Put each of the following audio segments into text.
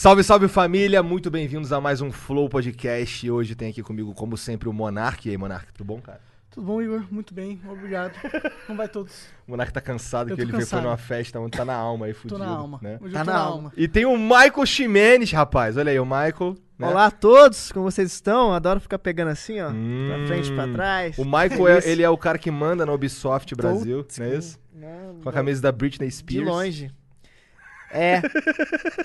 Salve, salve família, muito bem-vindos a mais um Flow Podcast. E hoje tem aqui comigo, como sempre, o Monark. E aí, Monark, tudo bom, cara? Tudo bom, Igor? Muito bem, obrigado. Como vai todos? O Monark tá cansado, Eu que tô ele veio cansado. foi numa festa onde tá na alma aí, Tô fudido. na alma. Né? Hoje Tá eu tô na na alma. alma. E tem o Michael Ximenes, rapaz. Olha aí, o Michael. né? Olá a todos, como vocês estão? Adoro ficar pegando assim, ó. Hum. Pra frente, pra trás. O Michael, É é, ele é o cara que manda na Ubisoft Brasil, não é isso? Não, Com a camisa da Britney de Spears. longe. É.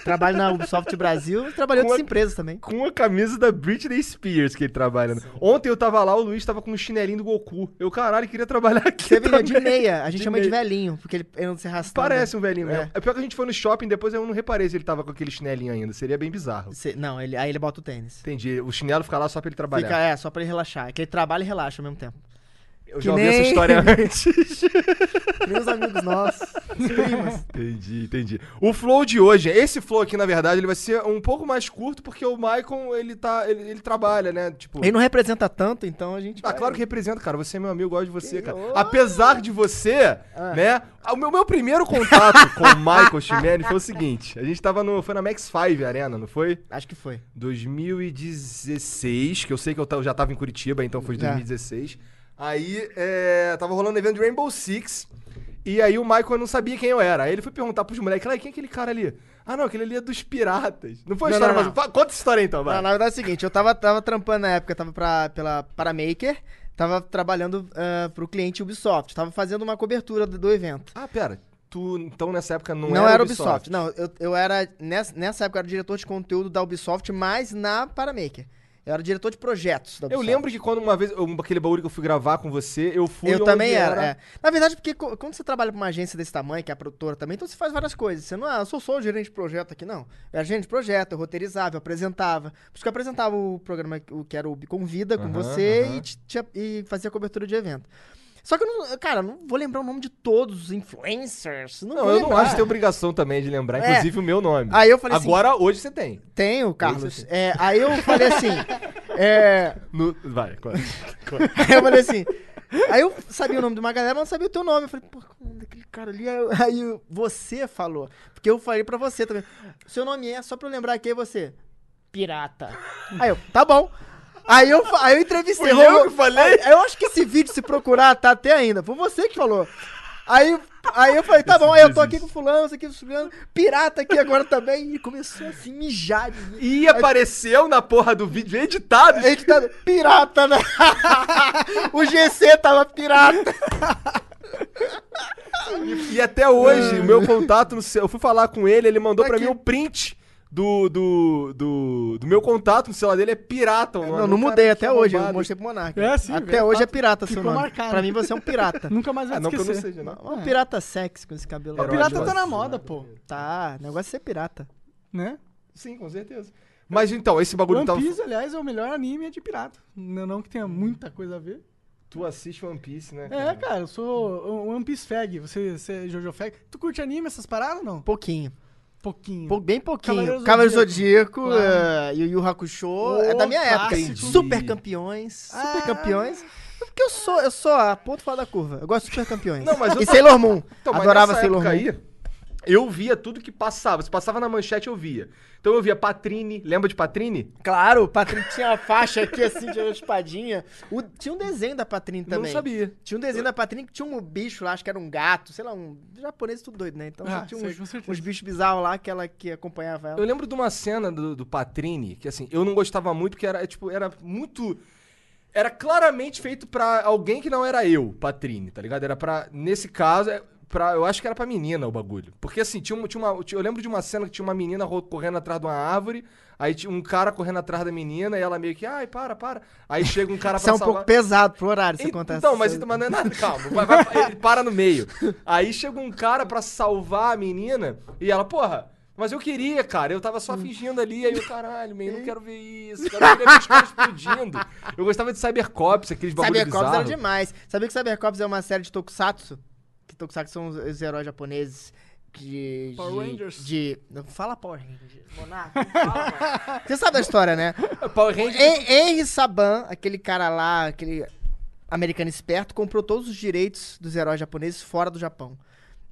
Trabalho na Ubisoft Brasil e trabalhei em outras empresas também. Com a camisa da Britney Spears que ele trabalha. né? Ontem eu tava lá, o Luiz tava com um chinelinho do Goku. Eu, caralho, queria trabalhar aqui Você veio de também. meia, a gente De chama de meia. velhinho, porque ele, ele não se arrastava. Parece um velhinho É. mesmo. É pior que a gente foi no shopping, depois eu não reparei se ele tava com aquele chinelinho ainda. Seria bem bizarro. Cê- não, ele, aí ele bota o tênis. Entendi. O chinelo fica lá só pra ele trabalhar. Fica, é, só pra ele relaxar. Que ele trabalha e relaxa ao mesmo tempo. Eu que já ouvi nem- essa história antes. Meus amigos nossos, entendi, entendi. O flow de hoje, esse flow aqui, na verdade, ele vai ser um pouco mais curto, porque o Maicon, ele tá. Ele, ele trabalha, né? Tipo. Ele não representa tanto, então a gente. Ah, vai- claro que representa, cara. Você é meu amigo, eu gosto de você, Que cara. ô. Apesar de você, Ah. né? O meu, meu primeiro contato com o Michael Ximenes foi o seguinte: a gente tava no. Foi na Max 5 Arena, não foi? Acho que foi. 2016, que eu sei que eu eu já tava em Curitiba, então foi de Já. 2016. Aí, é, tava rolando o evento de Rainbow Six. E aí o Michael não sabia quem eu era. Aí ele foi perguntar pros moleques, "Lá, quem é aquele cara ali? Ah, não, aquele ali é dos piratas. Não foi a Não, história, não, mas... não. Fa- Conta essa história então, vai. Não, na verdade é o seguinte, eu tava, tava trampando na época, tava pra, pela Paramaker, tava trabalhando ah, pro cliente Ubisoft, tava fazendo uma cobertura do, do evento. Ah, pera. Tu, então, nessa época, não, Não, era era Ubisoft. Não, eu, eu era. Nessa, nessa época eu era diretor de conteúdo da Ubisoft, mas na Paramaker. Eu era diretor de projetos da Eu lembro que quando uma vez, um- aquele baú que eu fui gravar com você, eu fui Eu também era, é. Na verdade, porque quando você trabalha pra uma agência desse tamanho, que é a produtora também, então você faz várias coisas. Você não, ah, eu sou só o gerente de projeto aqui, não. Eu era gerente de projeto, eu roteirizava, eu apresentava. Por isso que eu apresentava o programa, o que era o Convida com Aham, você aham. e, e fazia cobertura de evento. Só que eu não, cara, eu não vou lembrar o nome de todos os influencers. Não, Não, eu não acho que tem obrigação também de lembrar, É. inclusive o meu nome. Aí eu falei assim- Agora, hoje você tem. Tenho, Carlos. É, aí eu falei assim. é, No- Vai, conta. Aí eu falei assim. Aí eu sabia o nome de uma galera, mas não sabia o teu nome. Eu falei, pô, daquele cara ali? Aí, eu- você falou. Porque eu falei pra você também. Seu nome é, só pra eu lembrar quem é você. Pirata. Aí eu, tá bom. Aí eu, aí eu entrevistei. Fui eu que falei? Aí- eu acho que esse vídeo, se procurar, tá até ainda. Foi você que falou. Aí, aí eu falei, tá bom, aí eu tô aqui com fulano, isso aqui com fulano, pirata aqui agora também. E começou a se mijar de mim. E apareceu na porra do vídeo editado. Tá pirata, né? o GC tava pirata. E até hoje, o meu contato no seu. Eu fui falar com ele, ele mandou pra Aqui. mim o print do, do, do, do meu contato no celular dele, é pirata. o nome. Não, não mudei até é hoje, eu mostrei pro Monark. É, sim, Até é hoje é pirata seu Ficou nome. marcado. Pra mim você é um pirata. Nunca mais vai Ah, não que eu não seja, não. Um pirata sexy com esse cabelo. O Herói pirata de tá na moda, pô. Tá, o negócio é ser pirata. Né? Sim, com certeza. Mas então, esse bagulho One tava. Piece, aliás, é o melhor anime de pirata. Não, não que tenha muita coisa a ver. Tu assiste One Piece, né? É, cara, eu sou um One Piece fag. Você, você é Jojo fag. Tu curte anime, essas paradas ou não? Pouquinho. Pouquinho. Pou- bem pouquinho. Cavaleiro Cavaleiro Zodíaco. Zodíaco, Claro. eh, Yu Yu Hakusho, Ô, é da minha época. Super campeões. Super Ah. campeões. Porque eu sou, eu sou a ponto fora da curva. Eu gosto de super campeões. Não, mas e tô- Sailor Moon. Então, Adorava Sailor Moon. aí, eu via tudo que passava. Se passava na manchete, eu via. Então eu via Patrine. Lembra de Patrine? Claro, o Patrick tinha uma faixa aqui assim, de uma espadinha. O- tinha um desenho da Patrine também. Não sabia. Tinha um desenho da Patrine que tinha um bicho lá, acho que era um gato, sei lá, um. Japonês tudo doido, né? Então Ah, tinha sei, uns, bichos bizarros lá que ela que acompanhava ela. Eu lembro de uma cena do, do Patrine, que assim, eu não gostava muito, porque era, tipo, era muito. Era claramente feito pra alguém que não era eu, Patrine, tá ligado? Era pra. Nesse caso, é pra, eu acho que era pra menina o bagulho. Porque assim, tinha, uma- tinha uma. Eu lembro de uma cena que tinha uma menina correndo atrás de uma árvore, aí tinha um cara correndo atrás da menina, e ela meio que, ai, para, para. Aí chega um cara Isso pra é um salvar. pouco pesado pro horário, se E- acontece. Então, mas, então, mas não é nada, calma. vai- vai- ele para no meio. Aí chega um cara pra salvar a menina e ela, porra, Mas eu queria, cara. Eu tava só fingindo ali. Aí eu, caralho, man, não quero ver isso. Cara, eu queria ver os caras explodindo. Eu gostava de Cybercops, aqueles bagulho Cybercops era demais. Sabia que Cybercops é uma série de tokusatsu? Que tokusatsu são os, os heróis japoneses de... Power de- Rangers. De... Não fala Power Rangers. Monarca, não fala. Você sabe da história, né? Power Rangers. Hen- Henry Saban, aquele cara lá, aquele americano esperto, comprou todos os direitos dos heróis japoneses fora do Japão.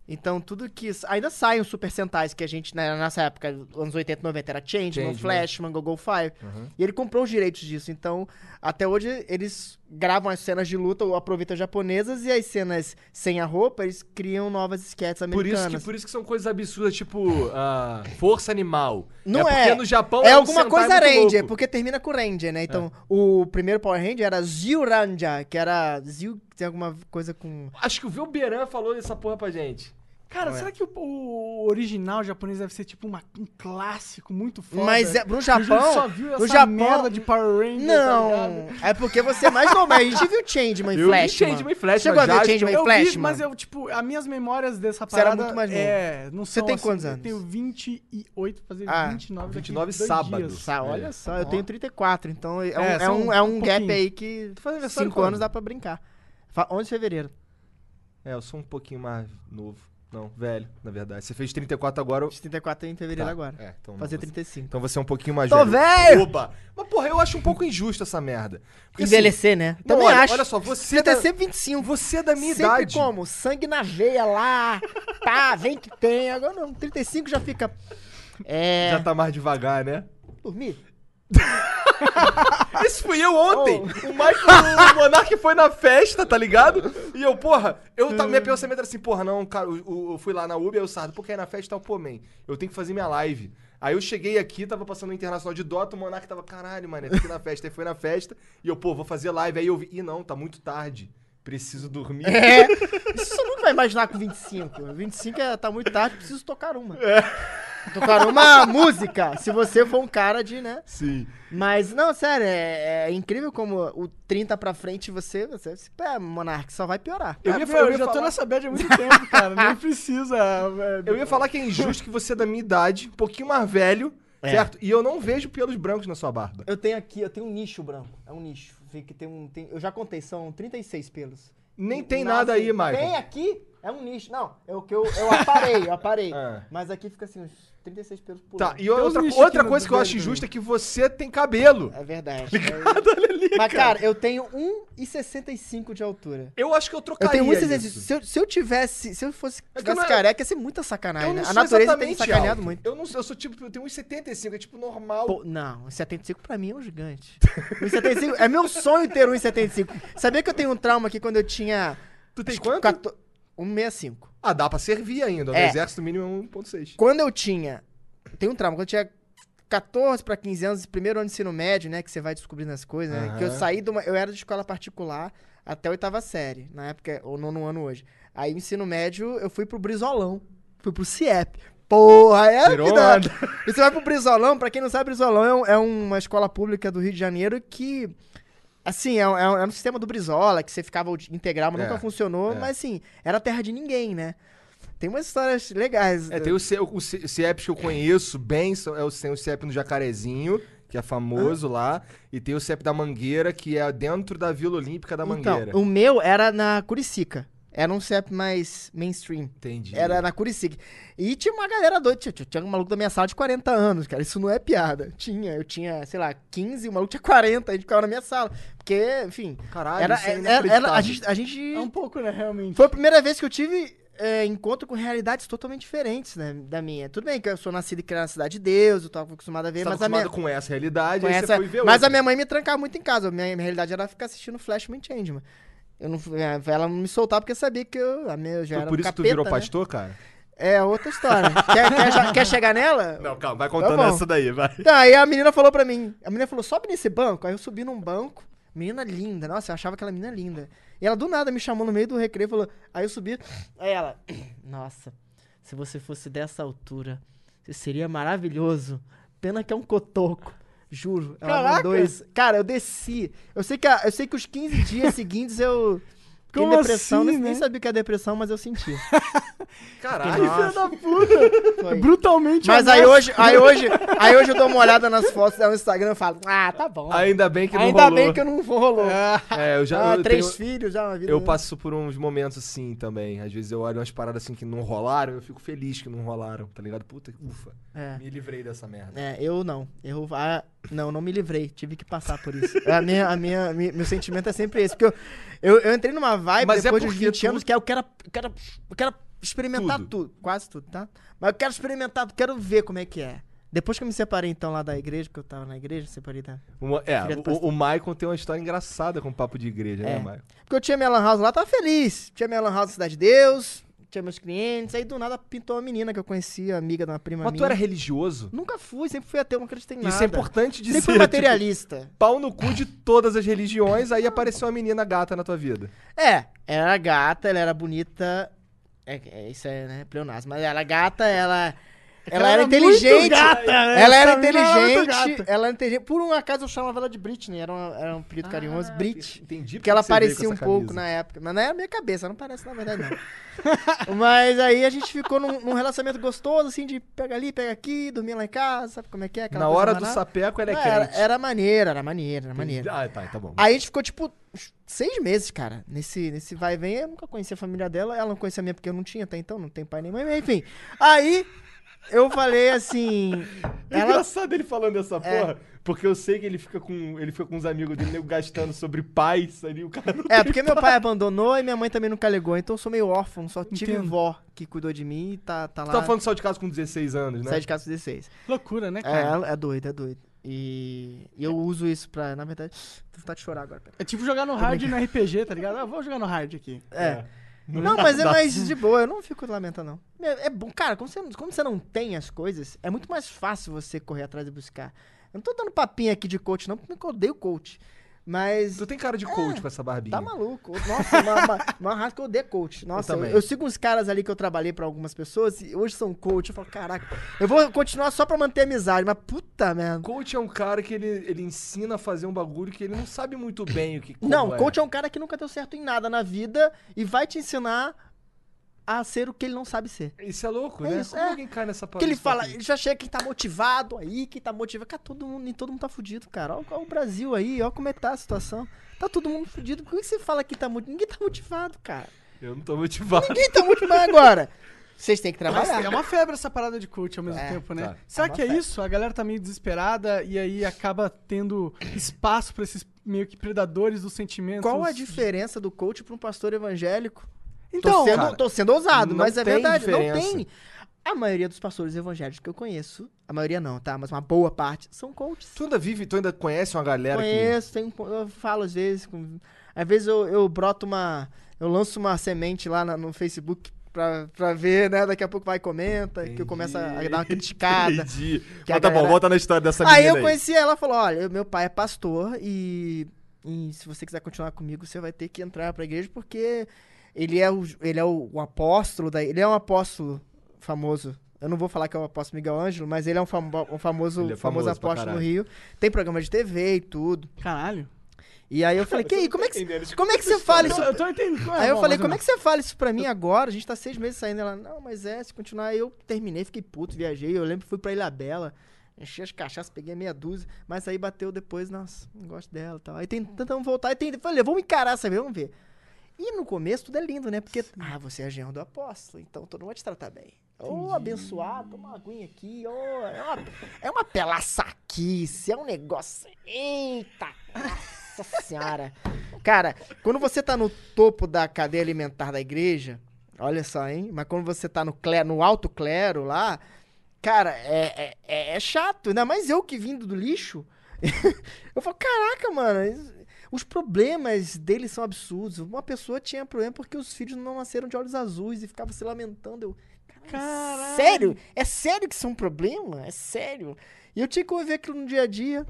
Então, tudo que. Ainda saem os Super Sentais que a gente, na nossa época, anos 80 e 90, era Changeman, Changeman. Flashman, Gogol Fire. E ele comprou os direitos disso. Então, até hoje, eles gravam as cenas de luta ou aproveitam as japonesas e as cenas sem a roupa, eles criam novas sketches Por isso, americanas. que, por isso que são coisas absurdas, tipo ah, Força Animal. Não é. porque no Japão é um alguma coisa Ranger. É. porque termina com Ranger, né? Então, o primeiro Power Ranger era Zyuranja, que era Zyu, tem alguma coisa com... Acho que o Velberan falou essa porra pra gente. Cara, Não é. será que o, o original japonês deve ser tipo uma- um clássico muito foda? Mas é, no Japão... só viu essa no Japão... merda de Power Rangers, tá Não, ligado? é porque você é mais normal. A gente viu Changeman e Eu vi Flash, Changeman e Flashman, Chegou a ver Changeman e Eu Flash, vi, mas eu, tipo, as minhas memórias dessa Você era parada... muito mais novo. É, não Você são tem assim, quantos Eu anos? tenho 28 pra fazer Ah, 29 daqui 29 dois sábado. dias. Tá, olha É. só, eu tenho 34, então é, um, É, é, são um, é um um gap aí que faz aniversário 5 quando? anos dá pra brincar. Fa- 11 de fevereiro. É, eu sou um pouquinho mais novo. Não, velho, na verdade. Você fez 34 agora. eu- 34 em fevereiro Tá, agora. É, então Fazer você- 35. Então você é um pouquinho mais Tô velho. Oba! Mas, porra, eu acho um pouco injusto essa merda. Porque, assim, Envelhecer, né? não, Também olha, acho. olha só, você Você da- sempre 25. Você é da minha Sempre idade. como? Sangue na veia lá. Tá, vem que tem. Agora não. 35 já fica. É. Já tá mais devagar, né? Dormir? Esse fui eu ontem. O Michael, o Monark foi na festa, tá ligado? E eu, porra, eu tava, minha pensamento era assim, porra, não, cara, o- eu fui lá na Uber, o Sardo, porque aí na festa tá o pô, man, eu tenho que fazer minha live. Aí eu cheguei aqui, tava passando o Internacional de Dota, o Monark tava, caralho, mano, tem que na festa. Aí foi na festa, e eu, pô, vou fazer live. Aí eu vi, ih, não, tá muito tarde, preciso dormir. É. Isso você nunca vai imaginar com 25. 25 é, tá muito tarde, preciso tocar uma. Tocar uma música, se você for um cara de, né? Sim. Mas, não, sério, é, é incrível como o 30 pra frente você, você, pé, Monark, só vai piorar. Eu Eu, ia ia, fa- eu ia já tô falar- nessa bad há muito tempo, cara. Nem precisa. é, Eu ia falar que é injusto que você é da minha idade, um pouquinho mais velho, É. certo? E eu não vejo pelos brancos na sua barba. Eu tenho aqui, eu tenho um nicho branco. É um nicho. Que tem um. tem- eu já contei, são 36 pelos. Nem tem Nasce- nada aí, Michael. Tem aqui, é um nicho. Não, é o que eu, eu aparei, eu aparei. Ah. Mas aqui fica assim, uns 36 pelos por Tá, ano. e outra, nichos outra coisa que eu acho injusta é que você tem cabelo. É verdade. Olha ali, Mas, cara, eu tenho 1,65 de altura. Eu acho que eu Eu trocaria tenho 1,65. isso. Se eu, se eu tivesse. Se eu fosse É que eu tivesse não é- careca, ia ser muita sacanagem, Eu né? não A sou natureza tem me exatamente sacaneado alto. muito. Eu não eu sou tipo, eu tenho 1,75, é tipo normal. Pô, não, 1,75 pra mim é um gigante. 1,75 é meu sonho ter 1,75. Sabia que eu tenho um trauma aqui quando eu tinha. tu tem acho que quanto? 14 1,65. Ah, dá pra servir ainda. No É. exército mínimo é 1,6. Quando eu tinha. Tem um trauma, quando eu tinha 14 pra 15 anos, primeiro ano de ensino médio, né? Que você vai descobrindo as coisas, né? Que eu Aham. saí de uma. Eu era de escola particular até a oitava série, na época, ou nono ano hoje. Aí, ensino médio, eu fui pro Brizolão. Fui pro CIEP. Porra, é a Tirou vida. onda. E você vai pro Brizolão, pra quem não sabe, Brizolão é, um- é uma escola pública do Rio de Janeiro que. Assim, é um, é um- é um sistema do Brizola, que você ficava integral, mas É, nunca funcionou. é. Mas assim, era terra de ninguém, né? Tem umas histórias legais. É, tem o, C, o, C- CIEP que eu conheço bem, é o, tem o CIEP no Jacarezinho, que é famoso lá, e tem o CIEP da Mangueira, que é dentro da Vila Olímpica da Mangueira. Então, o meu era na Curicica. Era um CEP mais mainstream. Entendi. Era na Curicica. E tinha uma galera doida. Tinha, tinha, um maluco da minha sala de 40 anos, cara. Isso não é piada. Tinha. Eu tinha, sei lá, 15, o maluco tinha 40. A gente ficava na minha sala. Porque, enfim. Caralho, era, isso é era, era- a gente. A gente É um pouco, né, realmente. Foi a primeira vez que eu tive é, encontro com realidades totalmente diferentes né, da minha. Tudo bem que eu sou nascido e criado na Cidade de Deus, eu tava acostumado a ver, Você tá mas a minha. acostumado com essa realidade, com aí essa- você foi ver mas outra. a minha mãe me trancava muito em casa. Minha, minha realidade era ficar assistindo Flashman Changeman. Eu não, é, ela não me soltava porque sabia que eu, a minha, eu já Foi era por um isso que tu capeta, virou né? pastor, cara? É outra história. quer, quer, quer chegar nela? Não, calma, vai contando bom. essa daí, vai. Tá, aí a menina falou pra mim. A menina falou, sobe nesse banco. Aí eu subi num banco. Menina linda. Nossa, eu achava aquela menina linda. E ela do nada me chamou no meio do recreio e falou. Aí eu subi. Aí ela. Nossa, se você fosse dessa altura, você seria maravilhoso. Pena que é um cotoco. Juro. Ela Caraca! mandou isso. Cara, eu desci. Eu sei que, a- eu sei que os 15 dias seguintes eu. Fiquei Como depressão, assim, nem, nem né? sabia o que é depressão, mas eu senti. Caralho. Filha da puta! foi. Brutalmente Mas aí hoje, aí hoje, aí hoje eu dou uma olhada nas fotos dela no Instagram e falo, ah, tá bom. Ainda bem que não Ainda rolou. bem que eu não rolou. É, eu já Ah, eu três tenho- filhos já na vida. Eu passo por uns momentos assim também. Às vezes eu olho umas paradas assim que não rolaram, eu fico feliz que não rolaram, tá ligado? Puta, ufa. É. Me livrei dessa merda. É, eu não. Eu ah, não, não me livrei. Tive que passar por isso. A minha, a minha, mi- meu sentimento é sempre esse. Porque eu, eu, eu entrei numa vibe Mas é depois dos porque 20 tu- anos que é, eu quero, eu quero, eu quero experimentar Tudo. tudo. Quase tudo, tá? Mas eu quero experimentar, quero ver como é que é. Depois que eu me separei, então, lá da igreja, porque eu tava na igreja, separei da... Uma- é, o, o Maicon tem uma história engraçada com papo de igreja, É. né, Maicon? Porque eu tinha minha lan house lá, tava feliz. Tinha minha lan house na Cidade de Deus, tinha meus clientes. Aí, do nada, pintou uma menina que eu conhecia, amiga de uma prima Mas minha. tu era religioso? Nunca fui, sempre fui ateu, não acreditei em nada. Isso é importante dizer. Sempre fui tipo, materialista. pau no cu de todas as religiões, aí apareceu uma menina gata na tua vida. É, ela era gata, ela era bonita. É, é, isso é, né, pleonasmo. Mas ela era gata, ela. Ela, era muito inteligente. gata, né? Ela era era inteligente. gata. Ela era inteligente. Por um acaso eu chamava ela de Britney. Era, uma- era um apelido carinhoso. Brit. Entendi. Porque ela parecia um pouco camisa. na época. Mas não é a minha cabeça, não parece na verdade, não. mas aí a gente ficou num, num relacionamento gostoso, assim, de pega ali, pega aqui, dormir lá em casa, sabe como é que é? Aquela Na hora do sapeco, ela é crente. era, era maneiro, era maneiro, era maneiro. Ah, tá, tá bom. Aí a gente ficou, tipo, seis meses, cara, nesse, nesse vai e vem. Eu nunca conhecia a família dela, ela não conhecia a minha porque eu não tinha até então, não tem pai nem mãe, enfim. Aí eu falei assim. É ela, engraçado ele falando dessa É. porra, porque eu sei que ele fica com, ele fica com os amigos dele gastando sobre pais ali, o cara não é, porque meu pai abandonou e minha mãe também nunca ligou, então eu sou meio órfão, só tive Entendo. vó que cuidou de mim e tá, tá Tu lá. tava falando que saiu de casa com 16 anos, né? Sai de casa com 16. Loucura, né, É, cara? ela é doido, é doido. E, eu uso isso pra, na verdade, tô vontade de chorar agora. pera. É tipo jogar no hard no RPG, tá ligado? Ah, vou jogar no hard aqui. É. Não, mas é mais de boa, eu não fico lamentando, não. É, é bom, cara, quando você, quando você não tem as coisas, é muito mais fácil você correr atrás e buscar. Eu não tô dando papinho aqui de coach, não, porque eu odeio coach. Mas. Tu tem cara de coach com essa barbinha. Tá maluco. Nossa, uma, uma, uma raça que eu odeio coach. Nossa, eu, também. eu sigo uns caras ali que eu trabalhei pra algumas pessoas e hoje são coach. Eu falo, caraca, eu vou continuar só pra manter amizade, mas puta merda. Coach é um cara que ele, ele ensina a fazer um bagulho que ele não sabe muito bem o que Não, como coach é um cara que nunca deu certo em nada na vida e vai te ensinar a ser o que ele não sabe ser. Isso é louco, É né? isso, Como é. alguém cai nessa Porque ele nesse fala, ele já chega quem tá motivado aí, quem tá motivado. Cara, todo mundo, nem todo mundo tá fudido, cara. Olha, o Brasil aí, olha como é que tá a situação. Tá todo mundo fudido. Por que você fala que tá motivado? Ninguém tá motivado, cara. Eu não tô motivado. Ninguém tá motivado agora. Vocês têm que trabalhar. é uma febre essa parada de coach ao mesmo É, tempo, né? tá. Será É que é febre. isso? A galera tá meio desesperada e aí acaba tendo espaço pra esses meio que predadores dos sentimentos. Qual a diferença do coach pra um pastor evangélico? Então, tô, sendo, cara, tô sendo ousado, não mas é verdade. Não diferença. tem. A maioria dos pastores evangélicos que eu conheço, a maioria não, tá? Mas uma boa parte, são coaches. Tu ainda vive, tu ainda conhece uma galera Conheço, tem, um eu falo às vezes. com- às vezes eu, eu broto uma. Eu lanço uma semente lá na- no Facebook pra, pra ver, né? Daqui a pouco vai e comenta, que eu começo a, dar uma que. criticada. Entendi. Que Mas tá bom, galera- volta na história dessa menina Aí eu conheci ela e falou: olha, meu pai é pastor e, e se você quiser continuar comigo, você vai ter que entrar pra igreja porque ele é o, ele é o, o apóstolo da. Ele é um apóstolo famoso. Eu não vou falar que é o apóstolo Miguel Ângelo, mas ele é um, famo- um famoso, Ele é famoso, famoso apóstolo no. Rio. Tem programa de TV e tudo. Caralho. E aí eu falei, que aí, como é que, como é que você fala isso? Eu tô entendendo. Aí eu falei, como é que você fala isso pra mim agora? A gente tá seis meses saindo. Ela, não, mas é, se continuar. Aí eu terminei, fiquei puto, viajei. Eu lembro que fui pra Ilha Bela, enchi as cachaças, peguei meia dúzia. Mas aí bateu depois, nossa, não gosto dela e tal. Aí tem- tentamos voltar. Aí tem, falei, vamos encarar essa vez, vamos ver. E no começo tudo é lindo, né? Porque, ah, você é genro do apóstolo, então todo mundo vai te tratar bem. Ô, abençoado, toma uma aguinha aqui, ô, é uma, é uma pelaçaquice, é um negócio. Eita, nossa senhora. Cara, quando você tá no topo da cadeia alimentar da igreja, olha só, hein? Mas quando você tá no, clero, no alto clero lá, cara, é, é, é- é chato. Ainda mais eu que vindo do lixo. eu falo, caraca, mano, os problemas deles são absurdos. Uma pessoa tinha problema porque os filhos não nasceram de olhos azuis e ficava se lamentando. Eu, Caralho. Sério? É sério que isso é um problema? É sério? E eu tinha que conviver aquilo no dia a dia.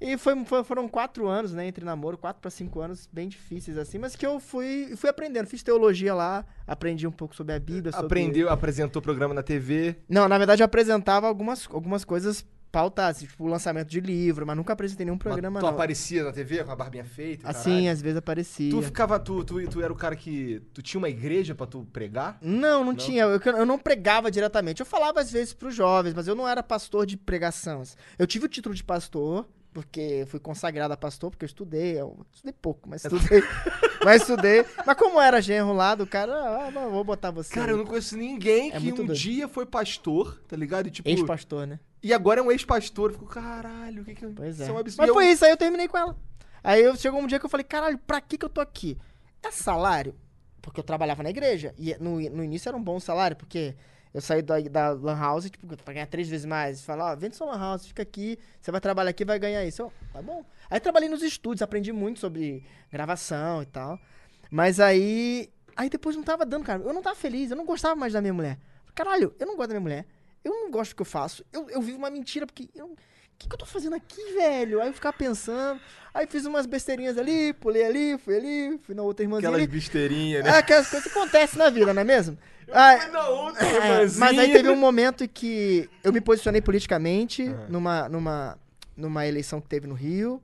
E foi, foram quatro anos, né, entre namoro, quatro pra cinco anos, bem difíceis assim, mas que eu fui, fui aprendendo. Fiz teologia lá, aprendi um pouco sobre a Bíblia. sobre- Aprendeu, apresentou programa na TV. Não, na verdade eu apresentava algumas, algumas coisas pautar, assim, tipo, o lançamento de livro, mas nunca apresentei nenhum programa, Mas tu não. aparecia na TV com a barbinha feita? Assim, caralho? às vezes aparecia. Tu ficava, tu, tu, tu era o cara que. Tu tinha uma igreja pra tu pregar? Não, não, tinha. Eu, eu não pregava diretamente. Eu falava às vezes pros jovens, mas eu não era pastor de pregação. Eu tive o título de pastor, porque fui consagrado a pastor, porque eu estudei. Eu estudei pouco, mas estudei. mas estudei. Mas como era genro lá do cara, ah, não, vou botar você. Cara, eu não conheço ninguém É que um doido. dia foi pastor, tá ligado? E, tipo, Ex-pastor, né? E agora é um ex-pastor. Fico, caralho, o que que eu. Pois é. Isso um absurdo. Mas eu- foi isso, aí eu terminei com ela. Aí eu, chegou um dia que eu falei, caralho, pra que que eu tô aqui? É salário? Porque eu trabalhava na igreja. E no, no início era um bom salário, porque eu saí da, da Lan House, tipo, pra ganhar três vezes mais. Fala, ó, vende sua Lan House, fica aqui, você vai trabalhar aqui vai ganhar isso. Eu, tá bom. Aí trabalhei nos estúdios, aprendi muito sobre gravação e tal. Mas aí. Aí depois não tava dando, cara. Eu não tava feliz, eu não gostava mais da minha mulher. Caralho, eu não gosto da minha mulher. Eu não gosto do que eu faço. Eu, eu vivo uma mentira, porque. Eu, o que, que eu tô fazendo aqui, velho? Aí eu ficava pensando. Aí fiz umas besteirinhas ali, pulei ali, fui ali, fui na outra irmãzinha Aquelas ali. besteirinhas, É né? aquelas coisas que acontecem na vida, não é mesmo? Aí- Fui na outra, é, irmãzinha. mas aí teve um momento em que eu me posicionei politicamente numa, numa, numa eleição que teve no Rio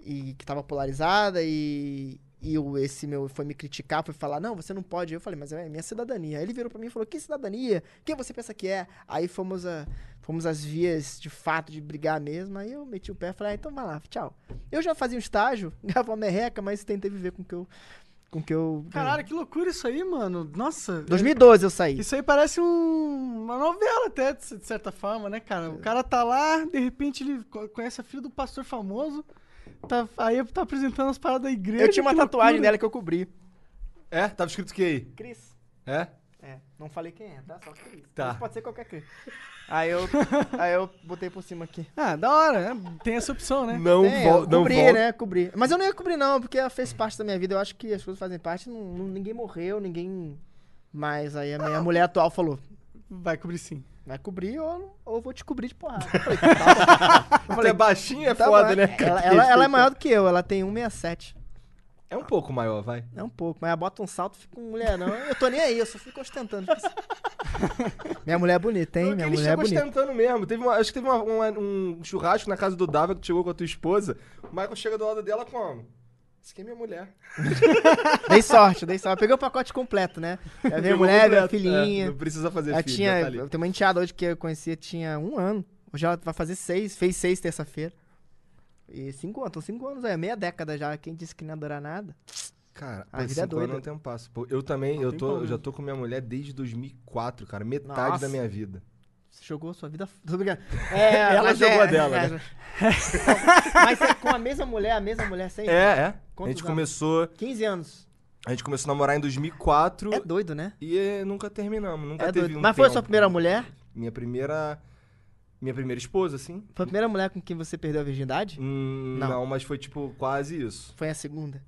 e que tava polarizada e, e o, esse meu foi me criticar, foi falar, não, você não pode. Eu falei, mas é minha cidadania. Aí ele virou pra mim e falou, que cidadania? Quem você pensa que é? Aí fomos, a, fomos às vias de fato de brigar mesmo. Aí eu meti o pé e falei, ah, então vai lá, tchau. Eu já fazia um estágio, ganhava uma merreca, mas tentei viver com o que eu... Com que eu Caralho, que loucura isso aí, mano. Nossa. 2012 eu saí. Isso aí parece um- uma novela até, de certa forma, né, cara? O cara tá lá, de repente ele co- conhece a filha do pastor famoso, tá, aí tá apresentando as paradas da igreja. Eu tinha uma tatuagem loucura. dela que eu cobri. É? Tava escrito o que aí? Cris. É? É, não falei quem é, tá? Só Cris. Tá. Cris pode ser qualquer Cris. Aí eu, aí eu botei por cima aqui. Ah, da hora, né? Tem essa opção, né? Não, é, vol eu não cobri, volta. né? Cobri. Mas eu não ia cobrir, não, porque ela fez parte da minha vida. Eu acho que as coisas fazem parte. não- não- ninguém morreu, ninguém. Mas aí a minha mulher atual falou: Vai cobrir sim. Vai cobrir ou, ou vou te cobrir de porrada. Eu falei, tá bom. Eu falei, é baixinho, é Tá foda, bom. né? Ela, ela, ela é maior do que eu, ela tem 1,67. É um pouco maior, vai. É um pouco, mas bota um salto e fica um mulherão. Eu tô nem aí, eu só fico ostentando. minha mulher é bonita, hein? Minha mulher é bonita. ostentando mesmo. Teve uma, acho que teve uma- uma- um churrasco na casa do Dava que chegou com a tua esposa. O Michael chega do lado dela como? Isso aqui é minha mulher. Dei sorte, dei sorte. Peguei o pacote completo, né? Já veio a Pegou mulher, veio a completo. É, filhinha. não precisa fazer ela filho, tinha. tá ali. eu tenho uma enteada hoje que eu conhecia, tinha um ano. Hoje ela vai fazer seis, fez seis terça-feira. E cinco anos, cinco anos, é meia década já. Quem disse que não ia durar nada? Cara, A pô, vida é cinco anos doida. não tem um passo. Pô, eu também, eu, tem tô, eu já tô com minha mulher desde 2004, cara. Metade Nossa. da minha vida. Você jogou a sua vida. Tô brincando. É, Ela jogou é- a dela, é- né? mas é com a mesma mulher, a mesma mulher sempre? É, é. A Quantos gente anos? começou, 15 anos. a gente começou a namorar em 2004 É doido, né? e eh, nunca terminamos, nunca É teve doido. um Mas foi a sua primeira mulher? Minha primeira minha primeira esposa, assim? Foi a primeira mulher com quem você perdeu a virgindade? Hum, Não. não. mas foi tipo quase isso. Foi a segunda?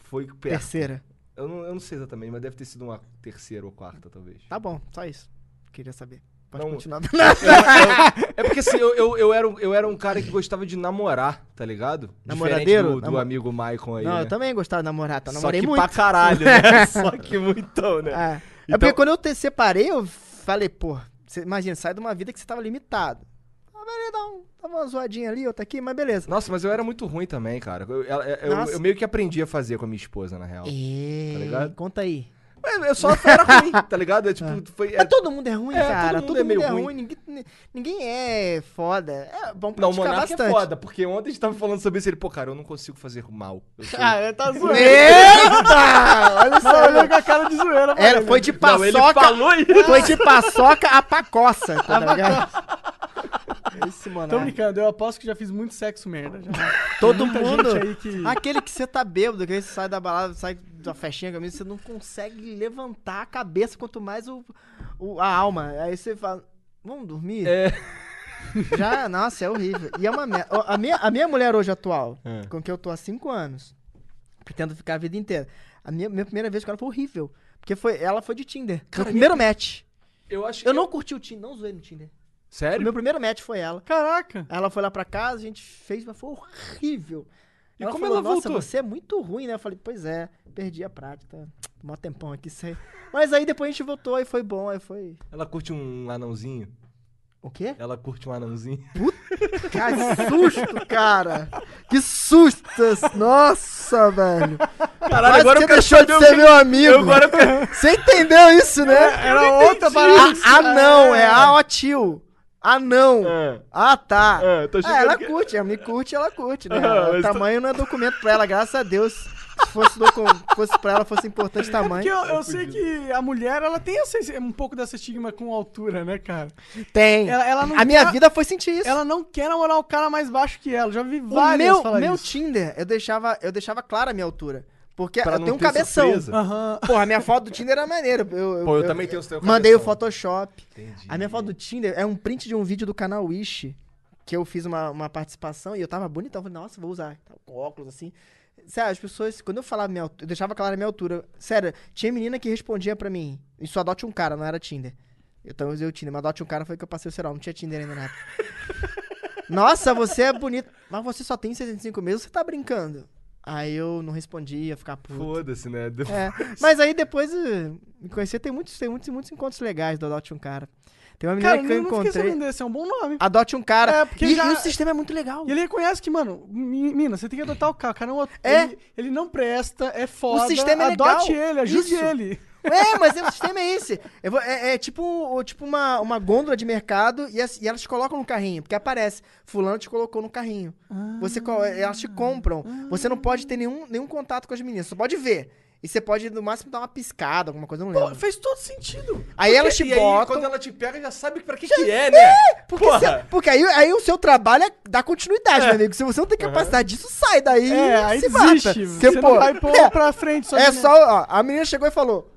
Foi perto. Terceira? Eu não, eu não sei exatamente, mas deve ter sido uma terceira ou quarta, talvez. Tá bom, só isso. Queria saber. Pode Não- continuar. É porque assim, eu, eu, eu, era, um- eu era um cara que gostava de namorar, tá ligado? Namoradeiro? Diferente do, do amigo Maicon aí. Não, né? eu também gostava de namorar, tá? Só Namorei que muito. pra caralho, né? Só que muitão, né? É. É Então- porque quando eu te separei, eu falei, pô, você, imagina, sai de uma vida que você tava limitado. Ah, beleza, dá, um, dá uma zoadinha ali, outra aqui, mas beleza. Nossa, mas eu era muito ruim também, cara. Eu, eu- eu- eu meio que aprendi a fazer com a minha esposa, na real. E... Tá ligado? Conta aí. Eu só era ruim, tá ligado? É, tipo, foi, é- Mas todo mundo é ruim, É, cara. todo Todo mundo mundo, é é, meio ruim. Ninguém, ninguém é foda. É bom Não, o Monark bastante. é foda, porque ontem a gente tava falando sobre isso. Ele, pô, cara, eu não consigo fazer mal. Eu sou- Ah, é, tá zoando. Eita! Olha olhando só. com a cara de zoeira, Era, foi de Não, ele paçoca. falou isso. Foi de paçoca a pacoça, tá ligado? Esse Tô brincando, eu aposto que já fiz muito sexo merda. Já. Todo mundo. que- Aquele que você tá bêbado, que aí você sai da balada, sai da festinha com a você não consegue levantar a cabeça, quanto mais o, o- a alma. Aí você fala, vamos dormir? É. Já, nossa, é horrível. E é uma merda. A minha, a minha mulher hoje atual, É. com quem eu tô há cinco anos, pretendo ficar a vida inteira. A minha, minha primeira vez com ela foi horrível. Porque foi, ela foi de Tinder. Cara, Meu primeiro match. Eu acho que. Eu não curti o Tinder, não zoei no Tinder. O Sério? meu primeiro match foi ela. Caraca. Ela foi lá pra casa, a gente fez, mas foi horrível. E como ela Nossa, voltou?" você é muito ruim, né? Eu falei, pois é, perdi a prática. Mó tempão aqui, sei. Mas aí depois a gente voltou, aí foi bom, aí foi. Ela curte um anãozinho. O quê? Ela curte um anãozinho. Cara, que susto, cara. Que susto. Nossa, velho. Caralho, Quase que quero deixou de ser meu amigo. Agora. Você entendeu isso, né? Era outra parada. Ah, ah, não, é ah, ó, tio. Ah, não. Ah, Ah, tá. tô Ah, ela que- curte, ela me curte, ela curte, né? Ah, o tá- tamanho não é documento pra ela, graças a Deus. Se fosse, docu... fosse pra ela, fosse importante Porque tamanho. eu, eu sei que a mulher, ela tem esse- um pouco dessa estigma com altura, né, cara? Tem. Ela, ela não A minha quer, vida foi sentir isso. Ela não quer namorar o cara mais baixo que ela. Já vi o várias meu, falar meu isso. Tinder, eu deixava, eu deixava clara a minha altura. Porque Pra eu não tenho um cabeção. Aham. Porra, a minha foto do Tinder era maneira. Eu, Pô, eu também tenho o seu Mandei o. Photoshop. Entendi. A minha foto do Tinder é um print de um vídeo do canal Wish. Que eu fiz uma, uma participação e eu tava bonitão. Falei, nossa, vou usar. Tava com óculos assim. Sério, as pessoas, quando eu falava minha altura, eu deixava clara a minha altura. Sério, tinha menina que respondia pra mim. Isso adote um cara, não era Tinder. Então eu usei o Tinder, mas adote um cara foi que eu passei o celular. Não tinha Tinder ainda na época. Nossa, você é bonito. Mas você só tem 65 meses, você tá brincando? Aí eu não respondia, ia ficar puto. Foda-se, né? É, mas aí depois eh, me conhecer, tem muitos, tem muitos, muitos encontros legais do Adote um Cara. Tem uma menina Cara, que eu não encontrei. desse, é um bom nome. Adote um cara. É, porque e, já- e o sistema é muito legal. E ele reconhece que, mano, mi- mina, você tem que adotar o cara. O cara não, É. ele, ele não presta, é foda. sistema é Adote legal. ele, ajude Isso. ele. É, mas o sistema é esse. Vou- é, é tipo, tipo uma, uma gôndola de mercado e, as- e elas te colocam no carrinho. Porque aparece, fulano te colocou no carrinho. Você, co- elas te compram. Você não pode ter nenhum, nenhum contato com as meninas. Você pode ver. E você pode, no máximo, dar uma piscada, alguma coisa, não Pô, lembro. fez todo sentido. Aí elas te e aí, botam. quando ela te pega, já sabe pra que que é, né? Porque, Porra. se- porque aí, aí o seu trabalho é dar continuidade, meu amigo. Se você não tem capacidade disso, sai daí É, e aí se desiste. mata. Você Porque, não pô, vai pôr é, pra frente. Só é de- só, ó, a menina chegou e falou,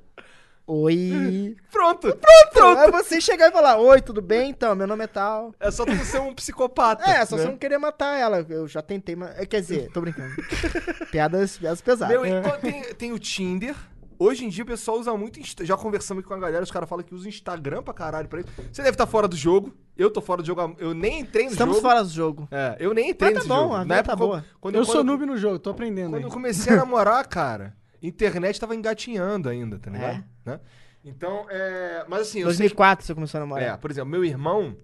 oi. Pronto. Pronto. Aí você chegar e falar, oi, tudo bem? Então, meu nome é tal. É só tu ser um psicopata. É, só né? você não querer matar ela. Eu já tentei, mas... Quer dizer, tô brincando. piadas, piadas pesadas. Meu, e quando tem, tem o Tinder. Hoje em dia o pessoal usa muito. Insta- Já conversamos aqui com a galera, os caras falam que usa Instagram pra caralho pra isso. Você deve estar fora do jogo. Eu tô fora do jogo. há- Eu nem entrei no Estamos jogo. fora do jogo. É, eu nem entrei Mas tá nesse bom, jogo. a Na época, tá boa. Quando, Eu quando, sou noob no jogo, tô aprendendo Quando aí. eu comecei a namorar, cara, internet tava engatinhando ainda, tá ligado? Né? Então, é. Mas assim, eu sei 2004 você começou a É, namorar. por exemplo, meu irmão,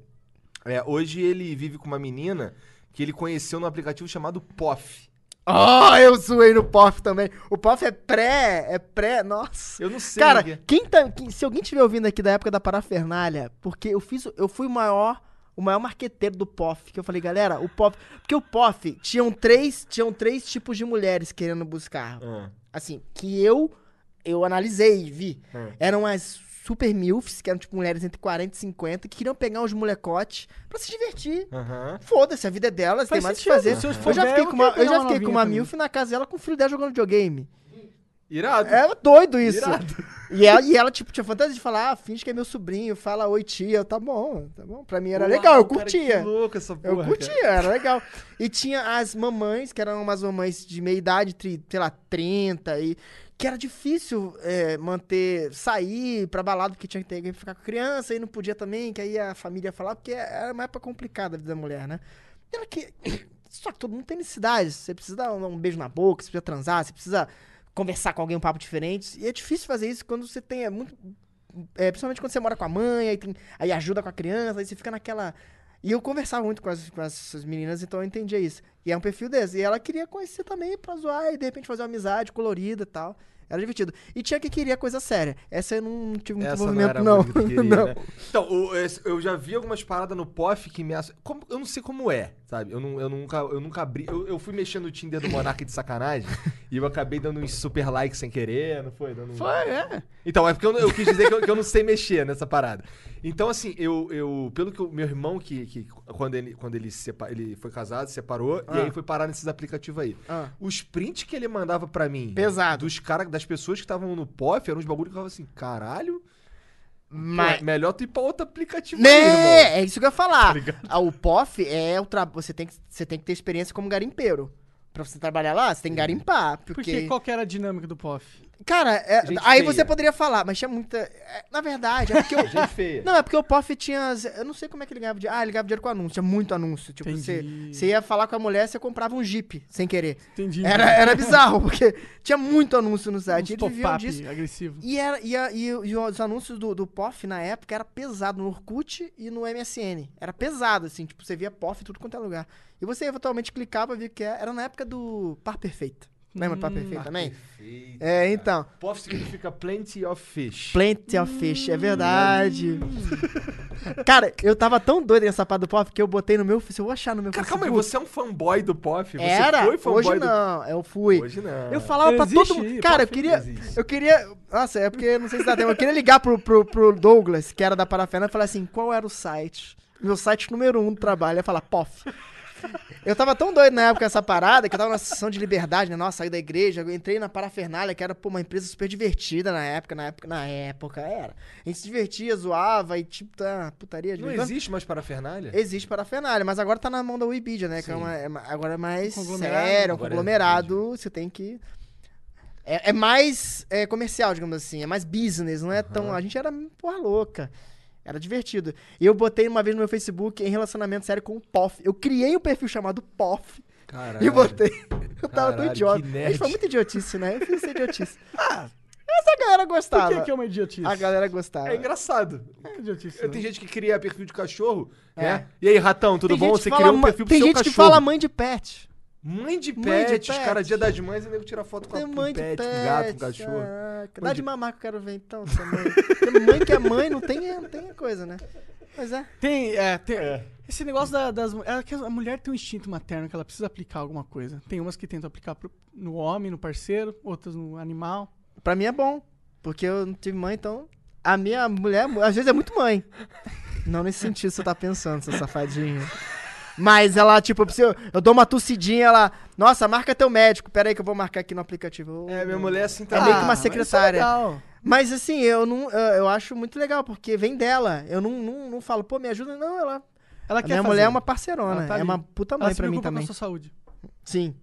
é, hoje ele vive com uma menina que ele conheceu no aplicativo chamado POF. Oh, eu zoei no POF também. O POF é pré, é pré, nossa. Eu não sei. Cara, que é. quem tá, quem- se alguém estiver ouvindo aqui da época da parafernália, porque eu fiz, eu fui o maior, o maior marqueteiro do POF, que eu falei, galera, o POF, porque o POF tinham três, tinham três tipos de mulheres querendo buscar. Ah, Assim, que eu eu analisei e vi. Ah. Eram as super milfs, que eram tipo mulheres entre 40 e 50, que queriam pegar uns molecotes pra se divertir. Aham. Foda-se, a vida é delas, tem Faz mais o que fazer. se eu já fiquei com uma, eu já fiquei com uma milf na casa dela com o filho dela jogando videogame. Irado. É doido isso. Irado. E ela, e ela, tipo, tinha fantasia de falar, ah, finge que é meu sobrinho, fala oi tia, tá bom, tá bom. Pra mim era Uau, legal, eu cara, curtia. que louco essa porra. eu cara. curtia, era legal. E tinha as mamães, que eram umas mamães de meia idade, tri- sei lá, 30, e que era difícil é, manter, sair pra balada, porque tinha que ter que ficar com a criança, e não podia também, que aí a família ia falar, porque era uma época complicada a vida da mulher, né? E ela que. Só que todo mundo tem necessidade. Você precisa dar um beijo na boca, você precisa transar, você precisa conversar com alguém um papo diferente. E é difícil fazer isso quando você tem. É muito. é, principalmente quando você mora com a mãe, aí, tem, aí ajuda com a criança, aí você fica naquela. E eu conversava muito com as, com essas meninas, então eu entendia isso. E é um perfil desse. E ela queria conhecer também pra zoar e de repente fazer uma amizade colorida e tal. Era divertido. E tinha que queria coisa séria. Essa eu não tive muito Essa não era não. que queria, não. né? Então, esse- eu já vi algumas paradas no POF que me ass... como- Eu não sei como é, sabe? Eu, não, eu, nunca, eu nunca abri. Eu, eu fui mexendo no Tinder do Monark de sacanagem e eu acabei dando uns super likes sem querer, não foi? Dando um- Foi, é. Então, é porque eu, eu quis dizer que eu, que eu não sei mexer nessa parada. Então, assim, eu, eu pelo que o meu irmão, que, que quando, ele, quando ele, ele foi casado, se separou, e aí foi parar nesses aplicativos aí. Ah. Os prints que ele mandava pra mim, Pesado. dos cara, das pessoas que estavam no POF, eram uns bagulho que eu falava assim, caralho, Mas, pô, melhor tu ir pra outro aplicativo aí. Né? É isso que eu ia falar. ligado? Ah, o POF é o tra... você tem que você tem que ter experiência como garimpeiro. Pra você trabalhar lá, você tem que garimpar, Porque porque qual que era a dinâmica do POF? Cara, é- aí feia. você poderia falar, mas tinha muita. é, na verdade, é porque eu. Gente feia. Não, é porque o POF tinha. Eu não sei como é que ele ganhava dinheiro. Ah, ele ganhava dinheiro com anúncio. Tinha muito anúncio. Tipo, você, você ia falar com a mulher, você comprava um Jeep, sem querer. Entendi. Era, era bizarro, porque tinha muito anúncio no site. Uns Eles viviam disso. agressivo. E, era, e, e e os anúncios do, do POF na época era pesado no Orkut e no MSN. Era pesado, assim, tipo, você via POF em tudo quanto é lugar. E você eventualmente clicava, via que era, era na época do Par Perfeito. Lembra do Par Perfeito também? Perfeito. É, então. POF significa plenty of fish. Plenty of Fish, é verdade. Cara, eu tava tão doido nessa parte do POF que eu botei no meu. Se eu vou achar no meu Cara, calma aí, você é um fanboy do POF? Você Era? foi fanboy Hoje do... não, eu fui. Hoje não. Eu falava pra Existe todo mundo. Cara, eu queria. Eu queria. Nossa, é porque não sei se dá tempo. Eu queria ligar pro, pro, pro Douglas, que era da Parafena, e falar assim: qual era o site? Meu site número um do trabalho. Eu ia falar, POF. Eu tava tão doido na época essa parada que eu tava na sessão de liberdade, né? Nossa, saí da igreja, eu entrei na Parafernália, que era pô, uma empresa super divertida na época, na época, na época, era. A gente se divertia, zoava e tipo, tá putaria de Não vez em quando. existe mais parafernália? Existe Parafernália, mas agora tá na mão da Webidia, né? Que é Sim. uma, é agora é mais Conglomerado. sério, é um é conglomerado, você tem que... É, é mais é, comercial, digamos assim, é mais business, não é tão... A gente era porra louca, era divertido. E eu botei uma vez no meu Facebook em relacionamento sério com o POF. Eu criei um perfil chamado POF Caralho. e botei... Eu tava tão idiota. gente foi muito idiotice, né? Eu fiz idiotice. Ah, essa galera Por gostava. que, que é uma idiotice? A galera gostava. É engraçado. É idiotice. Tem gente que cria perfil de cachorro, É. né? E aí, ratão, tudo Tem bom? gente Você criou um perfil pro Tem seu gente cachorro. que fala mãe de pet. Mãe de Mãe de pet, os pet. caras, dia das mães, e nego tira foto com, a, com mãe de pet, pet, com gato, com cachorro. Caraca. Mãe Dá de- de mamar que eu quero ver então, sua mãe. Porque mãe que é mãe não tem, não tem coisa, né? Mas é. Tem, é, tem. Esse negócio da- das. É a mulher tem um instinto materno que ela precisa aplicar alguma coisa. Tem umas que tentam aplicar pro- no homem, no parceiro, outras no animal. Pra mim é bom. Porque eu não tive mãe, então. A minha mulher, às vezes, é muito mãe. Não nesse sentido que você tá pensando, seu safadinho. Mas ela, tipo, eu, eu dou uma tossidinha, ela. Nossa, marca teu médico. Pera aí que eu vou marcar aqui no aplicativo. É, minha mulher assim É tá. meio que uma mas é secretária. legal. Mas assim, eu não. Eu, acho muito legal, porque vem dela. Eu não, não, não falo, pô, me ajuda. Não, ela. Ela A quer minha fazer. mulher é uma parceirona. Ela tá é uma puta Ela mãe se pra mim preocupa com a também. sua saúde. Sim.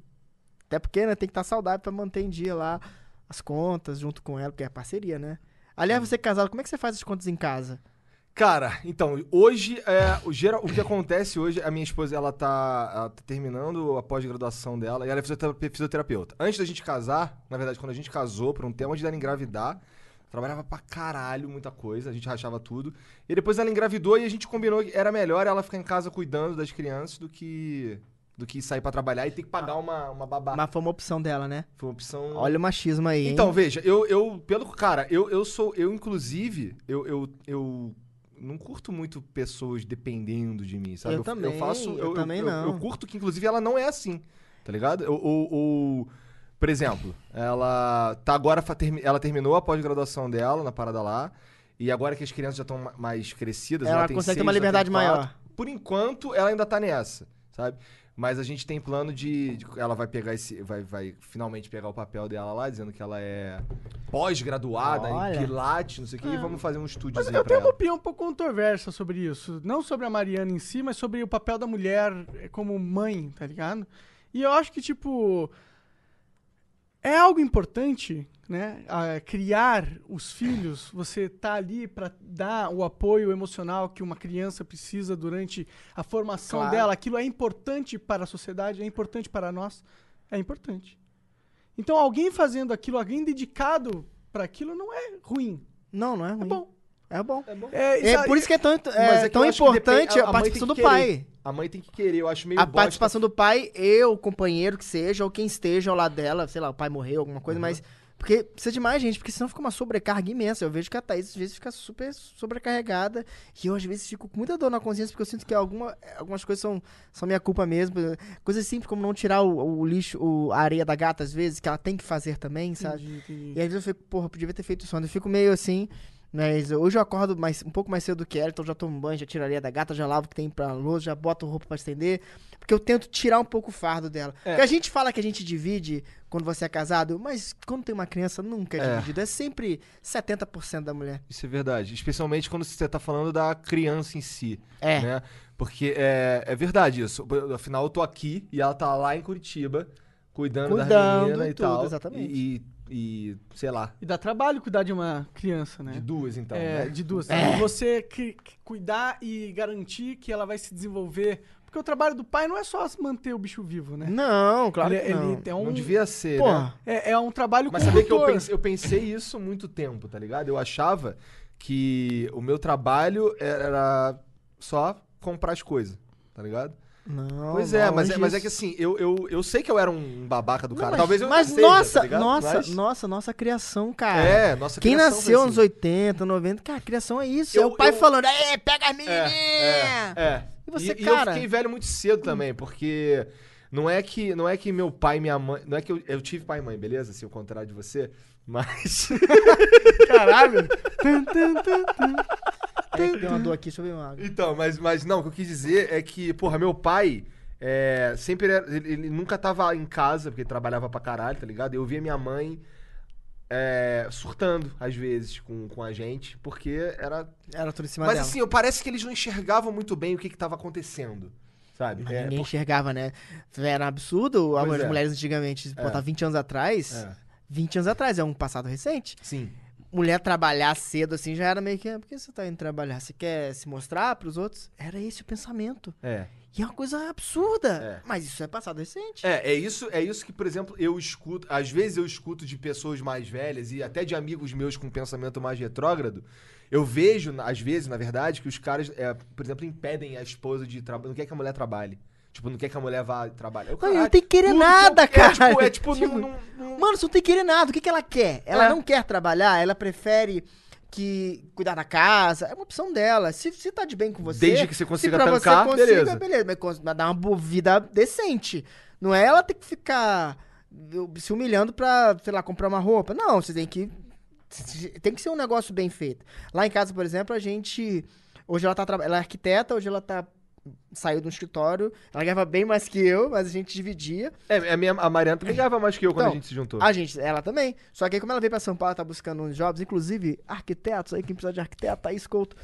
Até porque, né, tem que estar saudável pra manter em dia lá as contas junto com ela, porque é parceria, né? Aliás, você casado, como é que você faz as contas em casa? Cara, então, hoje, é, o, geral, o que acontece hoje, a minha esposa, ela tá, ela tá terminando a pós-graduação dela e ela é fisiotera- fisioterapeuta. Antes da gente casar, na verdade, quando a gente casou, por um tempo, antes dela engravidar, trabalhava pra caralho, muita coisa, a gente rachava tudo. E depois ela engravidou e a gente combinou que era melhor ela ficar em casa cuidando das crianças do que do que sair pra trabalhar e ter que pagar uma, uma babá. Mas foi uma opção dela, né? Foi uma opção... Olha o machismo aí, hein? Então, veja, eu, eu pelo cara, eu, eu sou, eu inclusive, eu, eu, eu não curto muito pessoas dependendo de mim, sabe? Eu também, faço, eu também eu, não. Eu, curto que inclusive ela não é assim, tá ligado? Eu- Ou, ou, por exemplo, ela tá agora ela terminou a pós-graduação dela na parada lá. E agora que as crianças já estão mais crescidas, Ela tem consegue ter seis, uma já tem liberdade quatro. maior. Por enquanto, ela ainda tá nessa, sabe? Mas a gente tem plano de, de- ela vai pegar esse, vai, vai finalmente pegar o papel dela lá, dizendo que ela é pós-graduada Olha. em pilates, não sei o que, e vamos fazer um estúdio Mas eu pra tenho uma ela. opinião um pouco controversa sobre isso. Não sobre a Mariana em si, mas sobre o papel da mulher como mãe, tá ligado? E eu acho que, tipo. É algo importante, né? Ah, criar os filhos, você tá ali pra dar o apoio emocional que uma criança precisa durante a formação Claro. dela. Aquilo é importante para a sociedade, é importante para nós, é importante. Então, alguém fazendo aquilo, alguém dedicado para aquilo, não é ruim. Não, não é ruim. É bom. É bom. É, É isso- por isso que é tão, é, é tão importante a, mãe participação do pai. A mãe tem que querer, eu acho meio A bosta. participação do pai, eu, o companheiro que seja, ou quem esteja ao lado dela, sei lá, o pai morreu, alguma coisa, mas. Porque precisa de mais gente, porque senão fica uma sobrecarga imensa. Eu vejo que a Thaís às vezes fica super sobrecarregada. E eu às vezes fico com muita dor na consciência, porque eu sinto que alguma, algumas coisas são, são minha culpa mesmo. Coisas simples como não tirar o, o lixo, o, a areia da gata, às vezes, que ela tem que fazer também, sabe? Entendi, entendi. E às vezes eu fico, porra, podia ter feito isso. Eu fico meio assim. Mas hoje eu acordo mais, um pouco mais cedo do que ela, então já tomo banho, já tiro a areia da gata, já lavo o que tem pra louça, já boto roupa pra estender. Porque eu tento tirar um pouco o fardo dela. É. Porque a gente fala que a gente divide quando você é casado, mas quando tem uma criança nunca é, É. dividido. É sempre 70% da mulher. Isso é verdade. Especialmente quando você tá falando da criança em si. É. Né? Porque é, é verdade isso. Afinal, eu tô aqui e ela tá lá em Curitiba, cuidando, da Cuidando menina e e tudo, tal. exatamente. E, e e, sei lá, E dá trabalho cuidar de uma criança, né? de duas então, é, né? de duas. É. E Você que- que cuidar e garantir que ela vai se desenvolver. Porque o trabalho do pai não é só manter o bicho vivo, né? Não, claro ele, que não. ele é um, Não devia ser, Pô, né? é, é um trabalho Mas sabia que eu pensei, eu pensei isso há muito tempo, tá ligado? Eu achava que o meu trabalho era só comprar as coisas, tá ligado? Não. pois é, não, mas é, mas é que assim, eu, eu, eu sei que eu era um babaca do Não, cara. mas, Talvez eu mas não seja, nossa, tá nossa, Mas- nossa, nossa criação, cara. É, nossa Quem criação nasceu foi nos assim. 80, 90, cara, a criação é isso. é Eu- o pai eu- falando, é, pega as menininhas. É, é. E você, e, cara? eu fiquei velho muito cedo também, porque não é que não é que meu pai e minha mãe, não é que eu, eu tive pai e mãe, beleza? Assim, ao contrário de você, mas Caralho. É deu uma dor aqui, deixa eu ver uma água. Então, mas, mas não, o que eu quis dizer é que, porra, meu pai é, sempre era, ele, ele nunca tava em casa, porque ele trabalhava pra caralho, tá ligado? Eu via minha mãe é, surtando, às vezes, com, com a gente, porque era. Era tudo em cima Mas dela. assim, eu- parece que eles não enxergavam muito bem o que que tava acontecendo, sabe? Mas É, ninguém por- enxergava, né? Era um absurdo as é. mulheres antigamente, É. botar 20 anos atrás. É, 20 anos atrás, é um passado recente. sim. Mulher trabalhar cedo assim já era meio que. "Ah, Por que você tá indo trabalhar? Você quer se mostrar pros outros? Era esse o pensamento. É. E é uma coisa absurda. É. Mas isso é passado recente. É, é isso, é isso que, por exemplo, eu escuto. Às vezes eu escuto de pessoas mais velhas e até de amigos meus com pensamento mais retrógrado. Eu vejo, às vezes, na verdade, que os caras, é, por exemplo, impedem a esposa de trabalhar. Não quer que a mulher trabalhe. Tipo, não quer que a mulher vá trabalhar. Eu, Não, não caralho, tem que querer nada, eu- cara. É tipo, é, tipo, Tipo, não- não- Mano, você não tem que querer nada. O que, que ela quer? Ela É. não quer trabalhar, ela prefere que cuidar da casa. É uma opção dela. Se, se tá de bem com você. Desde que você se consiga pra tancar, você consiga, beleza. beleza. Mas dar uma vida decente. Não é ela ter que ficar se humilhando pra, sei lá, comprar uma roupa. Não, você tem que. Tem que ser um negócio bem feito. Lá em casa, por exemplo, a gente. Hoje ela tá Ela é arquiteta, hoje ela tá. Saiu do escritório. Ela ganhava bem mais que eu, mas a gente dividia. É, a, minha, a Mariana também ganhava mais que eu quando Então, a gente se juntou. A gente, ela também. Só que aí, como ela veio pra São Paulo, tá buscando uns jobs, inclusive arquitetos aí, quem precisa de arquiteto, Thaís Couto.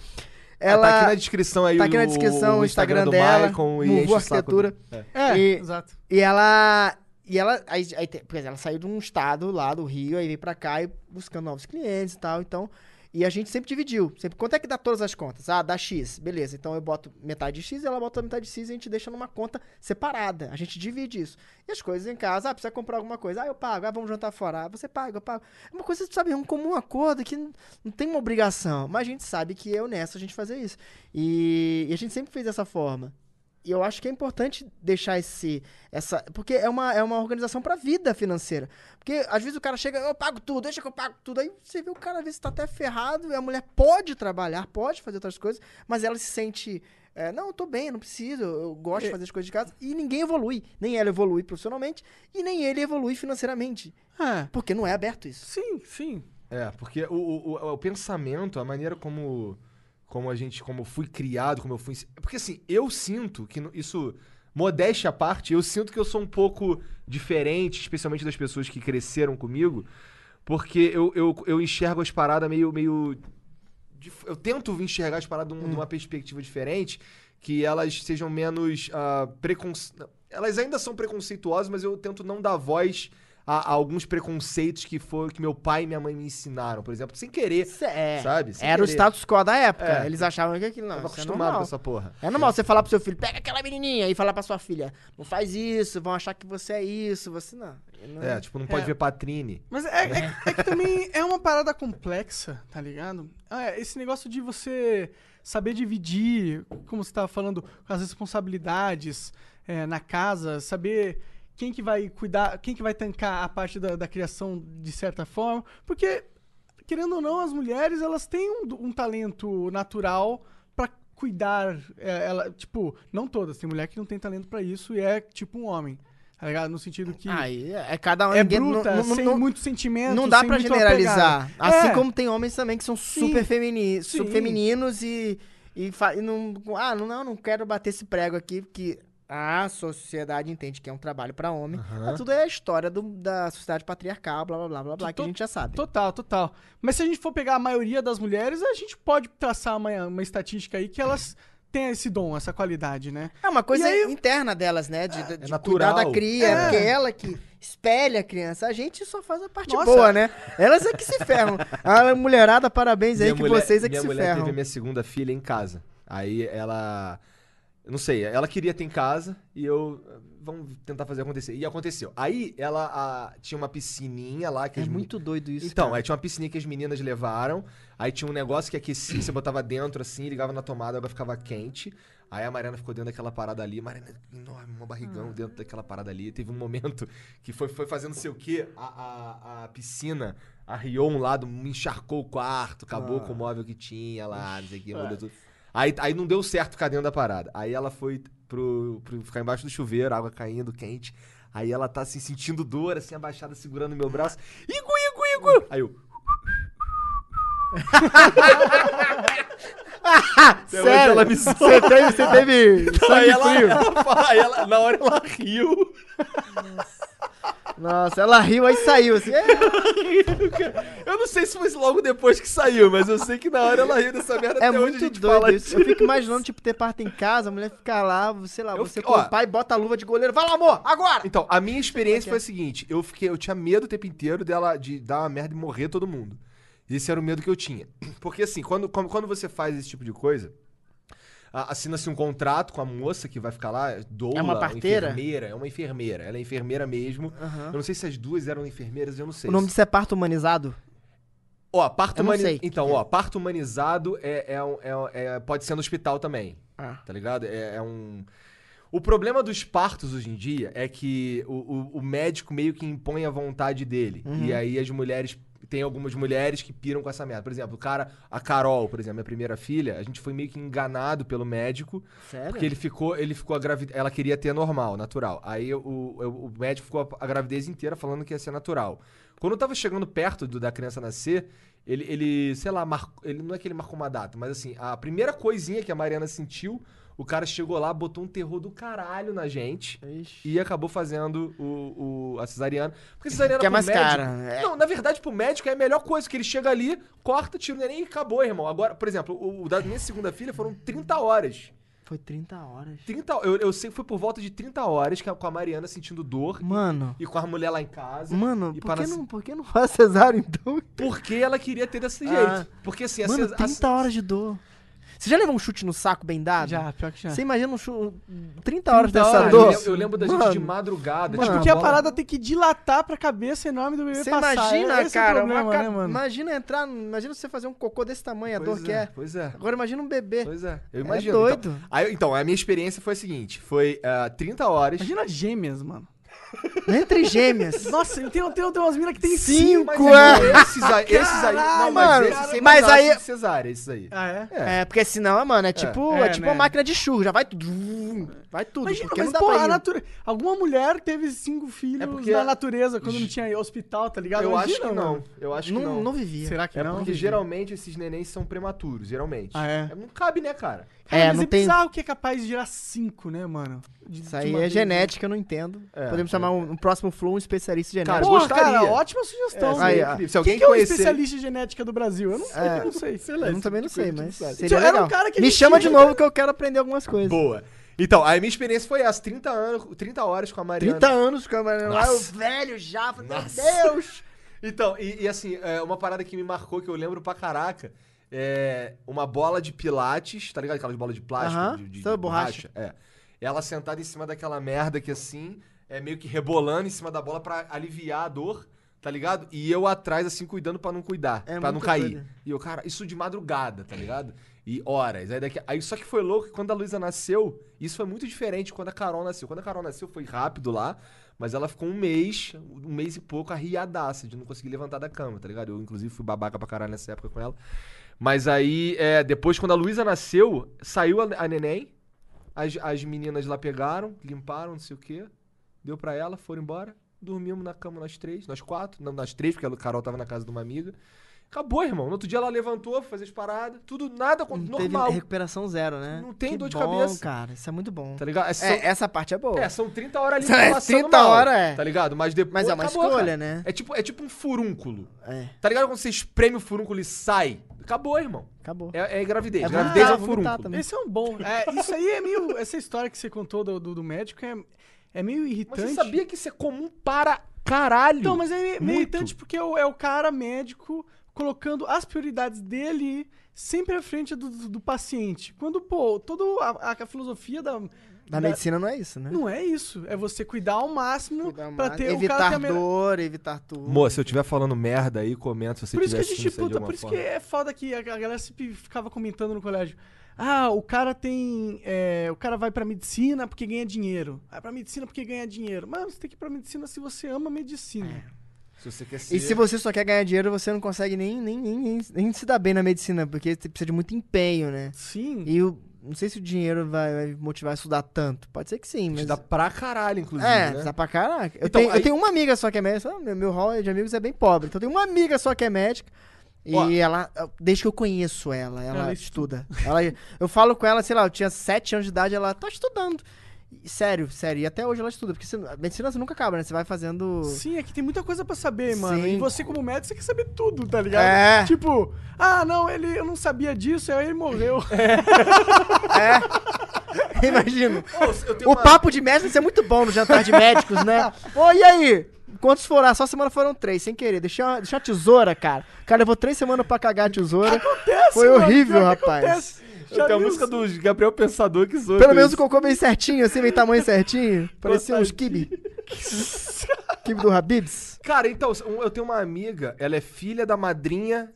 Ah, Ela tá aqui na descrição aí tá o, aqui na descrição o Instagram, do dela, Maicon e Muvu Arquitetura. É. É, E- exato. E ela. E ela. Aí, aí, ela saiu de um estado lá do Rio, aí veio pra cá e buscando novos clientes e tal. Então. E a gente sempre dividiu. Sempre, quanto é que dá todas as contas? Ah, dá X. Beleza. Então eu boto metade de X e ela bota metade de X e a gente deixa numa conta separada. A gente divide isso. E as coisas em casa, ah, precisa comprar alguma coisa. Ah, eu pago. Ah, vamos jantar fora. Ah, você paga, eu pago. É uma coisa, sabe, um comum acordo que não, tem uma obrigação. Mas a gente sabe que é honesto a gente fazer isso. E, e a gente sempre fez dessa forma. E eu acho que é importante deixar esse. Essa, porque é uma, é uma organização pra vida financeira. Porque às vezes o cara chega, eu pago tudo, deixa que eu pago tudo. Aí você vê o cara, às vezes, tá até ferrado, e a mulher pode trabalhar, pode fazer outras coisas, mas ela se sente. é, não, eu tô bem, eu não preciso, eu gosto de fazer as coisas de casa. E ninguém evolui. Nem ela evolui profissionalmente, e nem ele evolui financeiramente. É, Porque não é aberto isso. sim, sim. É, porque o, o, o, o pensamento, a maneira como, como a gente, como eu fui criado, como eu fui. Porque assim, eu sinto que isso, modéstia à parte, eu sinto que eu sou um pouco diferente, especialmente das pessoas que cresceram comigo, porque eu, eu, eu enxergo as paradas meio. meio eu tento enxergar as paradas de um- uma perspectiva diferente, que elas sejam menos uh, Elas ainda são preconceituosas, mas eu tento não dar voz a, a alguns preconceitos que foi que meu pai e minha mãe me ensinaram, por exemplo, sem querer, Isso é. sabe? Sem Era o querer. status quo da época. É. Eles achavam que aquilo não. Tava isso é acostumado normal. com essa porra. É normal você falar pro seu filho, pega aquela menininha, e falar pra sua filha, não faz isso, vão achar que você é isso, você não. não É, tipo, não pode É. ver Patrine. Mas é, é- é que também é uma parada complexa, tá ligado? É, esse negócio de você saber dividir, como você tava falando, as responsabilidades é, na casa, saber quem que vai cuidar, quem que vai tancar a parte da, da criação de certa forma, porque, querendo ou não, as mulheres, elas têm um, um talento natural pra cuidar, é, ela, tipo, não todas, tem mulher que não tem talento pra isso e é tipo um homem, tá ligado? No sentido que... Aí é cada um. é bruta, não, não, sem não, muito sentimento. não dá pra generalizar. apegado. Assim É, como tem homens também que são super, femini super femininos e, e, e não. Ah, não, não quero bater esse prego aqui, porque a sociedade entende que é um trabalho pra homem. Mas tudo é a história do- da sociedade patriarcal, blá blá blá blá blá, que a gente já sabe. Total, total. Mas se a gente for pegar a maioria das mulheres, a gente pode traçar uma, uma estatística aí que elas tem esse dom, essa qualidade, né? É uma coisa aí- interna delas, né? De, de é cuidar natural. da cria, é. É. porque ela que espelha a criança. A gente só faz a parte Nossa. boa, né? Elas é que se ferram. A mulherada, parabéns aí, Minha que mulher- vocês é que minha se mulher ferram. teve minha segunda filha em casa. Aí ela. Não sei, ela queria ter em casa e eu. Vamos tentar fazer acontecer. E aconteceu. Aí ela a- tinha uma piscininha lá que É as meni- muito doido isso. Então, cara. aí tinha uma piscininha que as meninas levaram. Aí tinha um negócio que aquecia, você botava dentro assim, ligava na tomada, a água ficava quente. Aí a Mariana ficou dentro daquela parada ali. Mariana, enorme, um barrigão dentro daquela parada ali. Teve um momento que foi, foi fazendo sei o quê. A, a, a piscina arriou um lado, me encharcou o quarto, acabou com o móvel que tinha lá, não sei o que, mudou tudo. Aí, aí não deu certo ficar dentro da parada. Aí ela foi pro, pro ficar embaixo do chuveiro, água caindo, quente. Aí ela tá assim, sentindo dor, assim, abaixada, segurando meu braço. Igu, igu, igu! Aí eu. Hoje ela me zoa. Você teve, você teve Aí sangue ela, frio. ela fala- aí ela- na hora ela riu. Nossa, ela riu, aí saiu assim. "É, Eu não sei se foi logo depois que saiu, mas eu sei que na hora ela riu dessa merda É até hoje a muito gente doido fala isso. Eu fico imaginando, tipo, ter parto em casa, a mulher ficar lá, sei lá, Eu você fico- com ó. o pai bota a luva de goleiro. Vai lá, amor, agora! Então, a minha experiência é? foi a seguinte: eu fiquei, eu tinha medo o tempo inteiro dela de dar uma merda e morrer todo mundo. Esse era o medo que eu tinha. Porque assim, quando, quando, você faz esse tipo de coisa, assina-se um contrato com a moça que vai ficar lá, doula, É uma parteira? enfermeira, é uma enfermeira, ela é enfermeira mesmo. Aham. Eu não sei se as duas eram enfermeiras, eu não sei. O nome disso é parto humanizado? Ó, parto humanizado. Então, ó, parto humanizado é, é, é- é- pode ser no hospital também. Ah. Tá ligado? É, é um. O problema dos partos hoje em dia é que o, o- o médico meio que impõe a vontade dele. Uhum. E aí as mulheres. Tem algumas mulheres que piram com essa merda. Por exemplo, o cara, a Carol, por exemplo, minha primeira filha, a gente foi meio que enganado pelo médico. Sério? Porque ele ficou, ele ficou a gravidez. Ela queria ter normal, natural. Aí o, o, o médico ficou a, a gravidez inteira falando que ia ser natural. Quando eu tava chegando perto do- da criança nascer, ele, ele sei lá, marcou, ele não é que ele marcou uma data, mas assim, a primeira coisinha que a Mariana sentiu, o cara chegou lá, botou um terror do caralho na gente. Ixi. E acabou fazendo o, o- a cesariana. Porque a cesariana Que é mais médico... cara, é. Não, na verdade, pro médico é a melhor coisa, que ele chega ali, corta, tira o neném e acabou, irmão. Agora, por exemplo, o, o da minha segunda filha foram 30 horas. Foi 30 horas. 30, eu, eu sei que foi por volta de 30 horas que a- com a Mariana sentindo dor Mano. e com a mulher lá em casa. Mano, e por que, nas- não, por que não faz cesárea então? Porque ela queria ter desse jeito. Ah. Porque assim, a Mano, ces- a- 30 horas de dor. Você já levou um chute no saco bem dado? Já, pior que já. Você imagina um chute. 30 horas 30 dessa horas. eu, dor? lembro, eu lembro da gente Mano, de madrugada. Mano, tipo, Porque a bola- parada tem que dilatar pra cabeça enorme do bebê Você passar. imagina, Esse é o cara, problema, uma ca- né, mano? imagina entrar. Imagina você fazer um cocô desse tamanho, a Pois dor que é. Pois é. Agora imagina um bebê. Pois é. Eu É imagino. doido. Então, aí, então, a minha experiência foi a seguinte: foi ah, 30 horas. Imagina gêmeas, mano. Entre gêmeas. Nossa, tem, tem, tem umas minas que tem Cinco, cinco. Mas é. esses aí, esses aí. Não, mas mano, esses sem mas aí- aí... cesárea, esses aí. Ah, é? É. É, porque senão, mano, é tipo, é, É, tipo né? uma máquina de churro, já vai tudo. Vai tudo. Imagina, porque mas não dá pô, pra a alguma mulher teve cinco filhos É porque na a- natureza quando não tinha hospital, tá ligado? Eu acho Imagina, que não. mano. Eu acho que Não, não. não vivia. Será que É não? porque geralmente esses nenéns são prematuros, geralmente. Ah, é? Não cabe, né, cara? Cara, É, mas não é tem- bizarro que é capaz de gerar cinco, né, mano? De- Isso de aí é vez, genética, eu não entendo. É, Podemos é. chamar um, um próximo flow um especialista em Cara, genética. Porra, gostaria. cara, ótima sugestão. É, Aí. Se Quem alguém que é o conhecer... especialista em genética do Brasil? Eu não sei, É, eu não sei. Sei lá, Eu também não tipo de sei, mas que seria um legal. que Me chama de novo que eu quero aprender algumas coisas. Boa. Então, aí minha experiência foi essa, 30 anos, 30 horas com a Mariana. 30 anos com a Mariana lá, eu Nossa. velho já, falei, meu Nossa. Deus! Então, e, e assim, é, uma parada que me marcou, que eu lembro pra caraca, é uma bola de pilates, tá ligado? Aquelas bolas de plástico, Aham, de, de- sabe de borracha? É. Ela sentada em cima daquela merda que assim, é meio que rebolando em cima da bola pra aliviar a dor, tá ligado? E eu atrás, assim, cuidando pra não cuidar, É pra não cair. E eu, cara, isso de madrugada, tá ligado? E horas. Aí, daqui, aí só que foi louco que quando a Luísa nasceu, isso foi muito diferente quando a Carol nasceu. Quando a Carol nasceu foi rápido lá, mas ela ficou um mês, um mês e pouco arriadaça de não conseguir levantar da cama, tá ligado? Eu, inclusive, fui babaca pra caralho nessa época com ela. Mas aí, é, depois, quando a Luísa nasceu, saiu a, a neném, as, as meninas lá pegaram, limparam, não sei o quê, deu pra ela, foram embora, dormimos na cama nós três, nós quatro, não, nós três, porque a Carol tava na casa de uma amiga. Acabou, irmão. No outro dia ela levantou, foi fazer as paradas, tudo, nada, Não normal. teve recuperação zero, né? Não tem Que dor de bom, cabeça. cara, isso é muito bom. Tá ligado? É, são, É, essa parte é boa. é, são 30 horas ali É, passando 30 mal, horas, é. Tá ligado? Mas depois Mas é uma acabou, escolha, cara. né? É tipo, é tipo um furúnculo. É. Tá ligado quando você espreme o furúnculo e sai? Acabou, irmão. Acabou. É, é gravidez. É gravidez é vomitar furúnculo. também. Esse é um bom. É, isso aí é meio. Essa história que você contou do, do, do médico é, é meio Mas irritante. você sabia que isso é comum para caralho? Então, mas é meio Muito. irritante porque é o, é o cara médico colocando as prioridades dele sempre à frente do, do, do paciente. Quando, pô, toda a, a filosofia da. Na medicina não é isso, né? Não é isso. É você cuidar ao máximo mais, ter o cara evitar ter a melhor- dor, evitar tudo. Moça, se eu estiver falando merda aí, comenta se você Por isso que tiver a gente, puta, por isso forma. que é foda que a, a galera sempre ficava comentando no colégio. Ah, o cara tem. é, o cara vai pra medicina porque ganha dinheiro. Vai pra medicina porque ganha dinheiro. Mano, você tem que ir pra medicina se você ama medicina. Se você quer ser... E se você só quer ganhar dinheiro, você não consegue nem, nem, nem, nem, se dar bem na medicina, porque você precisa de muito empenho, né? Sim. E eu não sei se o dinheiro vai, vai motivar a estudar tanto. Pode ser que sim, mas. Te dá pra caralho, inclusive, É, né? dá pra caraca. Eu, Então, tenho, eu aí- tenho uma amiga só que é médica. Meu, meu hall de amigos é bem pobre. Então eu tenho uma amiga só que é médica. E Ó. ela, desde que eu conheço ela, ela, Ela estuda. Ela, eu falo com ela, sei lá, eu tinha 7 anos de idade, ela tá estudando. Sério, sério. E até hoje ela estuda, porque você- a medicina você nunca acaba, né? Você vai fazendo. Sim, é que tem muita coisa pra saber, mano. Sim. E você, como médico, você quer saber tudo, tá ligado? É. Tipo, ah, não, ele, eu não sabia disso, aí ele morreu. Imagino. eu tenho O uma- papo de médico é muito bom no jantar de médicos, né? Ô, e aí? Quantos foram? Ah, Só semana foram três, sem querer. Deixei uma, deixei uma tesoura, cara. O cara levou três semanas pra cagar a tesoura. Acontece, Foi mano, horrível, que rapaz. acontece. Já tenho a música do Gabriel Pensador que zoa Pelo menos o isso. cocô bem certinho, assim, meio tamanho certinho. Parecia uns kibe. kibe do Habibs. Cara, então, eu tenho uma amiga, ela é filha da madrinha.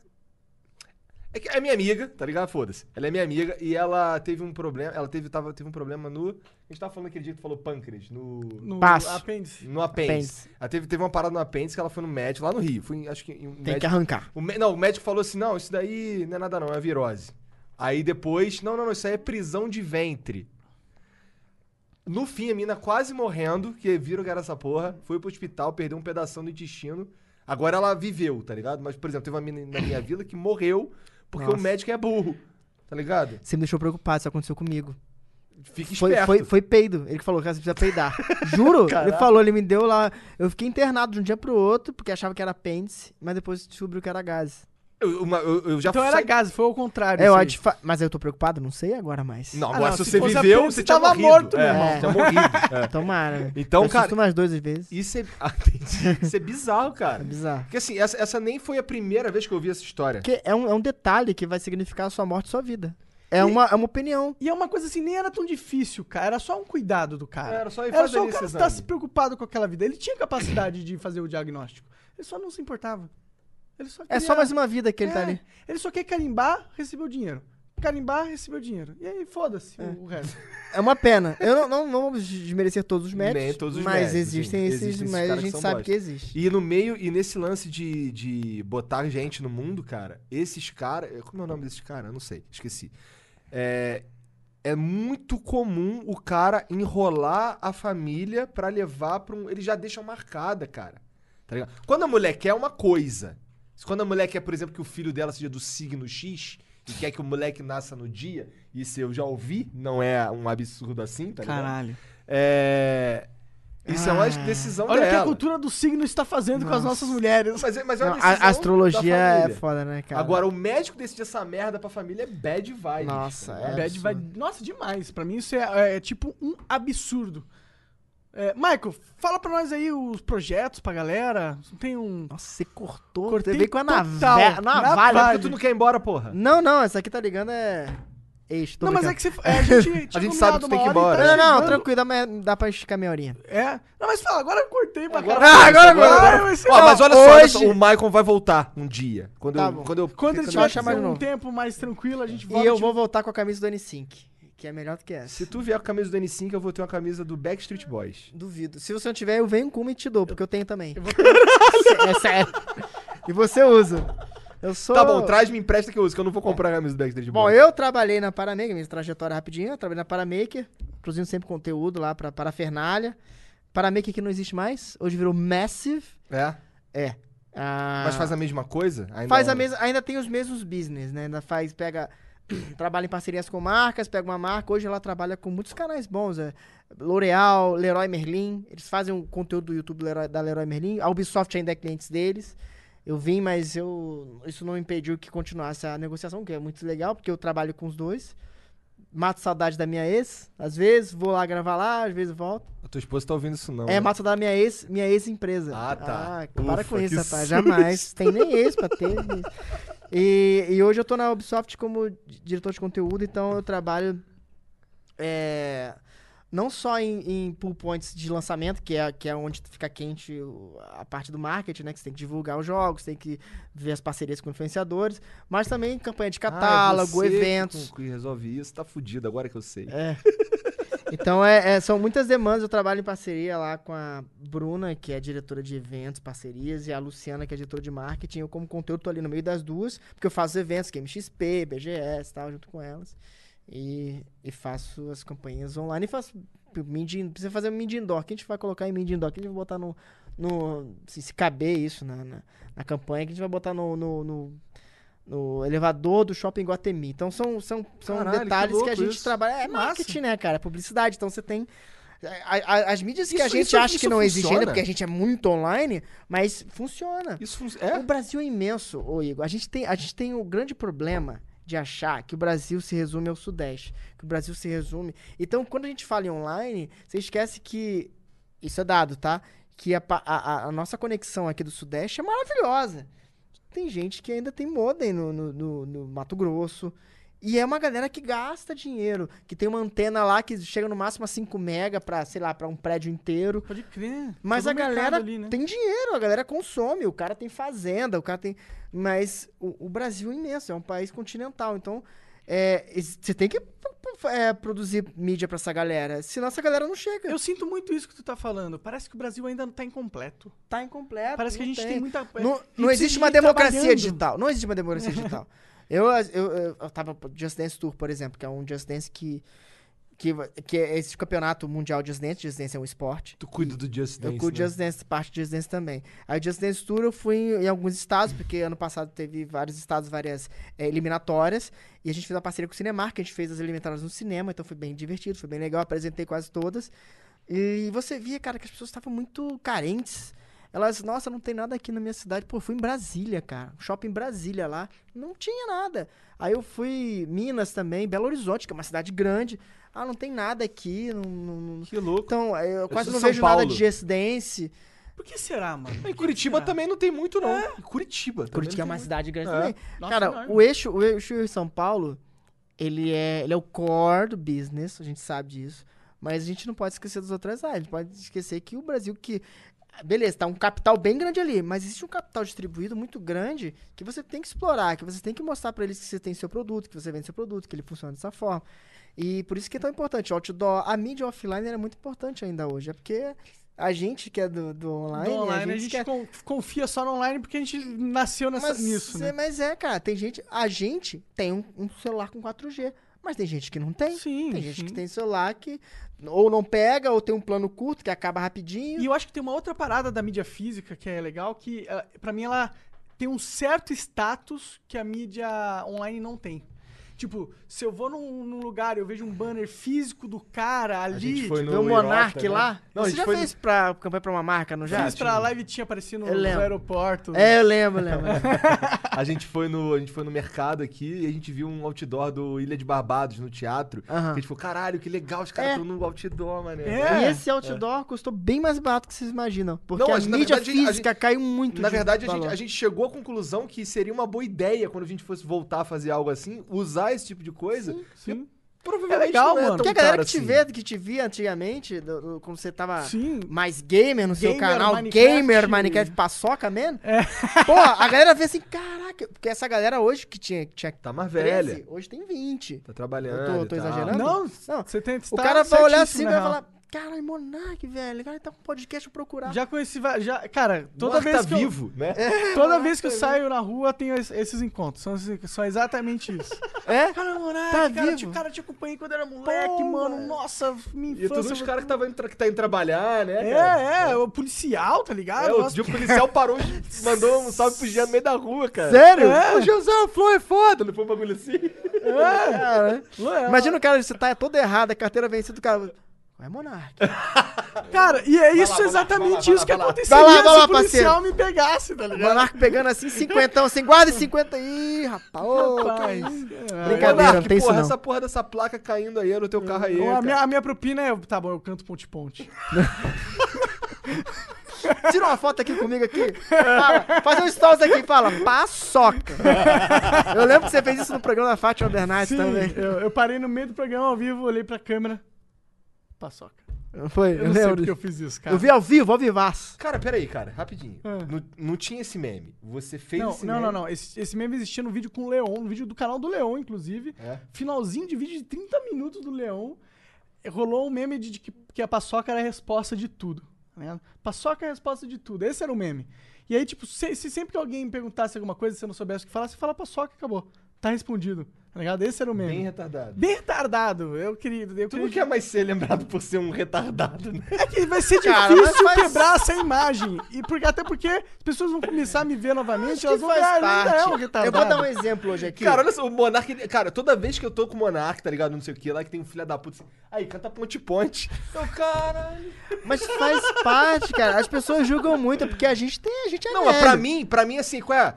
É, é minha amiga, tá ligado? Foda-se. Ela é minha amiga e ela teve um problema. Ela teve, tava, teve um problema no. A gente tava falando aquele dia que tu falou pâncreas, no. No Passo. apêndice. No apêndice. Apêndice. Ela teve, teve uma parada no apêndice que ela foi no médico lá no Rio. Foi, acho que. Um Tem médico, que arrancar. o não, o médico falou assim: não, isso daí não é nada, não, é virose. Aí depois, não, não, não, isso aí é prisão de ventre. No fim, a mina quase morrendo, que viram que era essa porra, foi pro hospital, perdeu um pedaço do intestino. Agora ela viveu, tá ligado? Mas, por exemplo, teve uma mina na minha vila que morreu porque Nossa. o médico é burro, tá ligado? Você me deixou preocupado, isso aconteceu comigo. Fica Foi, esperto. foi, foi peido. Ele que falou, cara, você precisa peidar. Juro? Ele falou, ele me deu lá. Eu fiquei internado de um dia pro outro, porque achava que era apêndice, mas depois descobriu que era gás. Eu, uma- eu- eu já Então era saí- gás, foi ao contrário. É, eu fa- Mas eu tô preocupado? Não sei agora mais. Não, Ah, agora não, se se você viveu, apêndice, você tinha tava morrido. morto, é, meu tinha morrido. é. Tomara. né? Então, eu cara- assisto umas duas vezes. Isso é, ah. Isso é bizarro, cara. É bizarro. Porque assim, essa, essa nem foi a primeira vez que eu vi essa história. Porque é um, é um detalhe que vai significar a sua morte e sua vida. É, uma, é uma opinião. E é uma coisa assim, nem era tão difícil, cara. Era só um cuidado do cara. Era só ir Era fazer só o cara estar se preocupado com aquela vida. Ele tinha capacidade de fazer o diagnóstico. Ele só não se importava. Ele só É queria- só mais uma vida que ele tá É, ali. Ele só quer carimbar, receber o dinheiro. Carimbar, receber o dinheiro. E aí, foda-se o resto. É uma pena. Eu não, não, não vou desmerecer todos os médicos. Nem todos os mas médicos, existem esses, Existem esses mas a gente sabe bosta. que existe. E no meio, e nesse lance de, de botar gente no mundo, cara, esses caras. Como é o nome desses caras? Eu não sei, esqueci. É, é muito comum o cara enrolar a família pra levar pra um. Eles já deixam marcada, cara. Tá ligado? Quando a mulher quer uma coisa. Quando a mulher quer, por exemplo, que o filho dela seja do signo X e quer que o moleque nasça no dia, isso eu já ouvi, não é um absurdo assim, tá ligado? Caralho. É. Isso é uma decisão Olha o que dela. a cultura do signo está fazendo com as nossas mulheres. Mas, é- mas é uma Não, decisão a, a astrologia da é foda, né, cara? Agora, o médico decidir essa merda pra família é bad vibes. Nossa, tá é. Bad vai... Nossa, demais. Pra mim isso é, é tipo um absurdo. É, Michael, fala pra nós aí os projetos pra galera. Não tem um... Nossa, você cortou. Cortei você veio com a total. navalha. Na navalha. Vibe. tu não quer ir embora, porra? Não, não, essa aqui tá ligando é. Eixo, tô não, mas é brincando. que você... é, a gente, tinha gente sabe que tu tem que ir e embora. tá Não, não, chegando. tranquilo, dá, pra esticar meia horinha. É. Não, mas fala, agora eu cortei pra Agora- caralho. Ah, agora, agora- agora. ser- Ó, mas olha só, olha só, hoje- o Michael vai voltar um dia. Quando, Tá eu, quando eu. Quando ele eu tiver um novo. tempo mais tranquilo, a gente E volta. eu de- vou voltar com a camisa do N5, que é melhor do que essa. Se tu vier com a camisa do N5, eu vou ter uma camisa do Backstreet Boys. Duvido. Se você não tiver, eu venho com uma e te dou, porque eu tenho também. Eu vou- é sério. E você usa. Eu sou. Tá bom, traz, me empresta que eu uso, que eu não vou comprar a camisa do Backstreet Bom, Boys. eu trabalhei na Paramaker, minha trajetória rapidinho, eu trabalhei na Paramaker, produzindo sempre conteúdo lá pra Parafernália. Paramaker que não existe mais, hoje virou Massive. É? É. Ah, Mas faz a mesma coisa? Ainda faz a mesma, ainda tem os mesmos business, né? Ainda faz, pega, trabalha em parcerias com marcas, pega uma marca, hoje ela trabalha com muitos canais bons, é, L'Oreal, Leroy Merlin, eles fazem o conteúdo do YouTube da Leroy Merlin, a Ubisoft ainda é clientes deles, Eu vim, mas eu isso não impediu que continuasse a negociação, que é muito legal, porque eu trabalho com os dois. Mato saudade da minha ex, às vezes, vou lá gravar lá, às vezes volto. A tua esposa tá ouvindo isso não. É, né? mato saudade da minha ex, minha ex-empresa. Ah, tá. Ah, para Ufa, com isso, rapaz. Jamais. Tem nem ex pra ter. E, e hoje eu tô na Ubisoft como di- diretor de conteúdo, então eu trabalho é, não só em, em pull points de lançamento, que é, que é onde fica quente a parte do marketing, né? Que você tem que divulgar os jogos, tem que ver as parcerias com influenciadores, mas também campanha de Ah, é catálogo, você que eventos. Que resolve isso, tá fudido agora que eu sei. É. Então, é, é- são muitas demandas. Eu trabalho em parceria lá com a Bruna, que é diretora de eventos, parcerias, e a Luciana, que é diretora de marketing. Eu, como conteúdo, tô ali no meio das duas, porque eu faço eventos, Game XP, BGS e tal, junto com elas. E, e faço as campanhas online. E faço Mind, precisa fazer Mind Indoor. Que a gente vai colocar em Mind Indoor? Que a gente vai botar no. no se, se caber isso na, na, na campanha, que a gente vai botar no- no- no no elevador do shopping Guatemi. Então são, são, são Caralho, que detalhes que, a louco gente isso. trabalha. É Que massa. marketing, né, cara? É publicidade. Então você tem. a- a- as mídias que a gente isso- acha que não existe ainda, funciona? porque a gente é muito online, mas funciona. Isso fun- O é? Brasil é imenso, ô Igor. A gente tem, a gente tem o grande problema de achar que o Brasil se resume ao Sudeste. Que o Brasil se resume. Então, quando a gente fala em online, você esquece que. Isso é dado, tá? Que a, a- a- a nossa conexão aqui do Sudeste é maravilhosa. Tem gente que ainda tem modem no, no, no- no Mato Grosso. E é uma galera que gasta dinheiro. Que tem uma antena lá que chega no máximo a 5 mega pra, sei lá, pra um prédio inteiro. Pode crer. Mas Todo a galera ali, né? tem dinheiro, a galera consome, o cara tem fazenda, o cara tem. Mas o, o Brasil é imenso, é um país continental. Então, é, você tem que é, produzir mídia pra essa galera. Senão essa galera não chega. Eu sinto muito isso que tu tá falando. Parece que o Brasil ainda não tá incompleto. Tá incompleto. Parece que a não gente tem, muita. Não, a não precisa existe uma democracia digital. Não existe uma democracia digital. Eu, eu, eu, eu tava Just Dance Tour, por exemplo, que é um Just Dance que. Que, que é esse campeonato mundial de Just Dance. Just Dance é um esporte. Tu cuida do Just Dance, Eu cuido né? Just Dance, parte de Just Dance também. Aí o Just Dance Tour eu fui em, em alguns estados, porque ano passado teve vários estados, várias eh, eliminatórias. E a gente fez uma parceria com o Cinemark, a gente fez as eliminatórias no cinema, então foi bem divertido, foi bem legal, apresentei quase todas. E você via, cara, que as pessoas estavam muito carentes. Elas, nossa, não tem nada aqui na minha cidade. Pô, eu fui em Brasília, cara. Shopping Brasília lá. Não tinha nada. Aí eu fui Minas também, Belo Horizonte, que é uma cidade grande. Ah, não tem nada aqui. Não, não- Que louco. Então, eu quase sou não São vejo nada Paulo. de Just Dance. Por que será, mano? Em Curitiba será? também não tem muito, não. Em Curitiba. também Curitiba é uma tem cidade grande É. também. Nossa, Cara, enorme. o eixo, o eixo em São Paulo, ele é, ele é o core do business, a gente sabe disso. Mas a gente não pode esquecer das outras áreas. A gente pode esquecer que o Brasil, que. Beleza, tá um capital bem grande ali, mas existe um capital distribuído muito grande que você tem que explorar, que você tem que mostrar pra eles que você tem seu produto, que você vende seu produto, que ele funciona dessa forma. E por isso que é tão importante. O outdoor, a mídia offline é muito importante ainda hoje. É porque a gente que é do, do online, Do online, a gente, quer con- confia só no online porque a gente nasceu nessa, mas, nisso, né? mas é, cara, tem gente. A gente tem um, um celular com 4G, mas tem gente que não tem. Sim, Tem gente sim. que tem celular que ou não pega, ou tem um plano curto que acaba rapidinho. E eu acho que tem uma outra parada da mídia física que é legal, que ela- pra mim ela tem um certo status que a mídia online não tem. Tipo, se eu vou num, num lugar e eu vejo um banner físico do cara A ali, gente foi tipo, no Monark né? lá. Não, a Você gente já foi fez pra campanha pra uma marca, não já? fiz pra live tinha aparecido no, no aeroporto. É, eu lembro, lembro. A gente foi no, a gente foi no mercado aqui e a gente viu um outdoor do Ilha de Barbados no teatro. Aham. Que a gente falou, caralho, que legal, os caras É. estão no outdoor, mané. É. E esse outdoor custou bem mais barato que vocês imaginam. Porque Não, a mídia verdade, a gente- física caiu muito Na de verdade, a gente, a gente chegou à conclusão que seria uma boa ideia quando a gente fosse voltar a fazer algo assim, usar esse tipo de coisa. Sim. Provavelmente É legal, não é mano. tão Porque a galera caro que te assim. vê, que te via antigamente, do- do- quando você tava Sim. mais gamer no seu Gamer, canal, Minecraft. gamer, Minecraft, paçoca, man. Pô, a galera vê assim, caraca, porque essa galera hoje que tinha, que tinha Tá mais 13, velha. hoje tem 20. Tá trabalhando. Eu tô- tô e tal. exagerando? Não, Não, você tem O tá cara vai olhar assim e na vai real. falar, caralho, Monark, velho, o cara tá com podcast pra procurar. Já conheci, já, cara, toda Monark vez tá que eu, vivo, né? toda vez que eu saio na rua tem es- esses encontros, são, são exatamente isso. É? Cara, moleque, Tá cara, vivo? te, cara, te acompanhei quando era moleque, Pô, mano, mano. nossa, minha E infância. todos os caras que, tava indo que tá indo trabalhar, né? É, cara? é, o policial, tá ligado? É, Nossa, o policial parou e mandou um salve pro Jean no meio da rua, cara. Sério? É, o Jeanzão, Flow é foda, não foi um bagulho assim? Cara, é, Imagina o cara, você tá todo errado, a carteira vencida, o cara... Vai, Monark. Cara, e é isso lá, exatamente lá, isso que aconteceria Vai lá, vai lá, se o policial me pegasse, tá ligado? Monark pegando assim, cinquentão, assim, guarda 50 aí, rapaz. Ô, Rapaz, isso? é, Brincadeira, Monark, não tem isso porra, não. essa porra dessa placa caindo aí no teu carro aí. A, minha, a minha propina é. Tá bom, eu canto ponte-ponte. Tira uma foto aqui comigo aqui. Fala, faz um stories aqui, fala, paçoca. Eu lembro que você fez isso no programa da Fátima Bernardes Sim, também. eu, eu parei no meio do programa ao vivo, olhei pra câmera. Paçoca. Foi, Eu eu não sei lembro. porque eu fiz isso, cara. Eu vi ao vivo, ao vivaço. Cara, peraí, cara, rapidinho. Ah. Não, não tinha esse meme. Você fez Não, esse não, meme. não, não. Esse, esse meme existia no vídeo com o Leon, no vídeo do canal do Leon, inclusive. É? Finalzinho de vídeo de 30 minutos do Leon. Rolou um meme de, de que, que a paçoca era a resposta de tudo. Ligado? Paçoca é a resposta de tudo. Esse era o meme. E aí, tipo, se, se sempre que alguém me perguntasse alguma coisa, se eu não soubesse o que falar, você fala paçoca e acabou. Tá respondido. Tá ligado? Esse era o meme. Bem Bem, retardado. retardado. Eu queria. Eu Tu não quer mais ser lembrado por ser um retardado, né? É que vai ser Cara, difícil mas faz- quebrar essa imagem. E porque, até porque as pessoas vão começar a me ver novamente, Acho elas que vão faz ah, ainda é um parte. retardado. Eu vou dar um exemplo hoje aqui. Cara, olha só, o Monark. Cara, toda vez que eu tô com o Monark, tá ligado? Não sei o que, lá que tem um filho da puta assim. Aí, canta Ponte Ponte. Eu, caralho. Mas faz parte, cara. As pessoas julgam muito, porque a gente tem, a gente é Não, mas pra mim, pra mim, assim, qual é?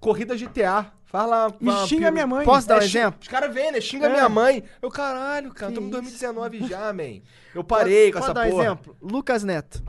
Corrida GTA. Fala. Me fala- xinga minha mãe. Posso dar É, exemplo? Os caras vêm, né? Xinga É. minha mãe. Eu, caralho, cara, estamos em 2019 já, man. Eu parei com Posso essa dar porra. exemplo? Lucas Neto.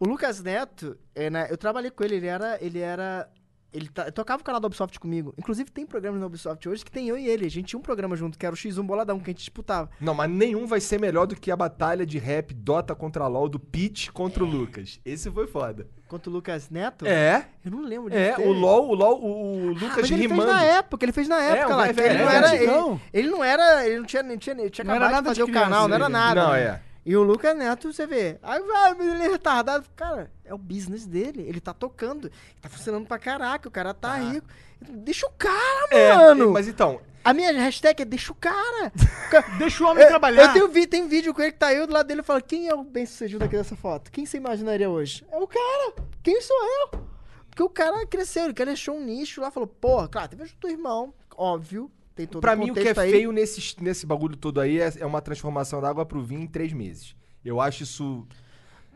O Lucas Neto, é, né, eu trabalhei com ele, ele era. Ele era. Ele ta- tocava o canal da Ubisoft comigo. Inclusive, tem programas na Ubisoft hoje que tem eu e ele. A gente tinha um programa junto, que era o X1 Boladão, que a gente disputava. Não, mas nenhum vai ser melhor do que a batalha de rap Dota contra LoL do Pete contra o Lucas. Esse foi foda. Quanto o Lucas Neto. É, Eu não lembro de é, ter. o LoL, o LoL, o, Ah, Lucas mas ele rimando. fez na época, ele fez na época um lá. velho, ele, velho, não é era, ele, ele não era. Ele não tinha, não tinha, ele tinha Não acabado era de nada fazer de o canal, não era nada. Não, né? é. E o Lucas Neto, você vê. Aí vai, mas ele é retardado. Cara, é o business dele. Ele tá tocando. Tá funcionando pra caraca. O cara tá rico. Deixa o cara, É, mano. mas então, A minha hashtag é deixa o cara. Deixa o homem Eu- trabalhar. Eu tenho tem vídeo com ele que tá eu do lado dele e fala: quem é o bem sucedido aqui dessa foto? Quem você imaginaria hoje? É o cara. Quem sou eu? Porque o cara cresceu, ele deixou um nicho lá, falou, porra, claro, teve o teu irmão, óbvio. Tem todo pra o mim o que é aí. feio nesse, nesse bagulho todo aí é, é uma transformação da água pro vinho em três meses. Eu acho isso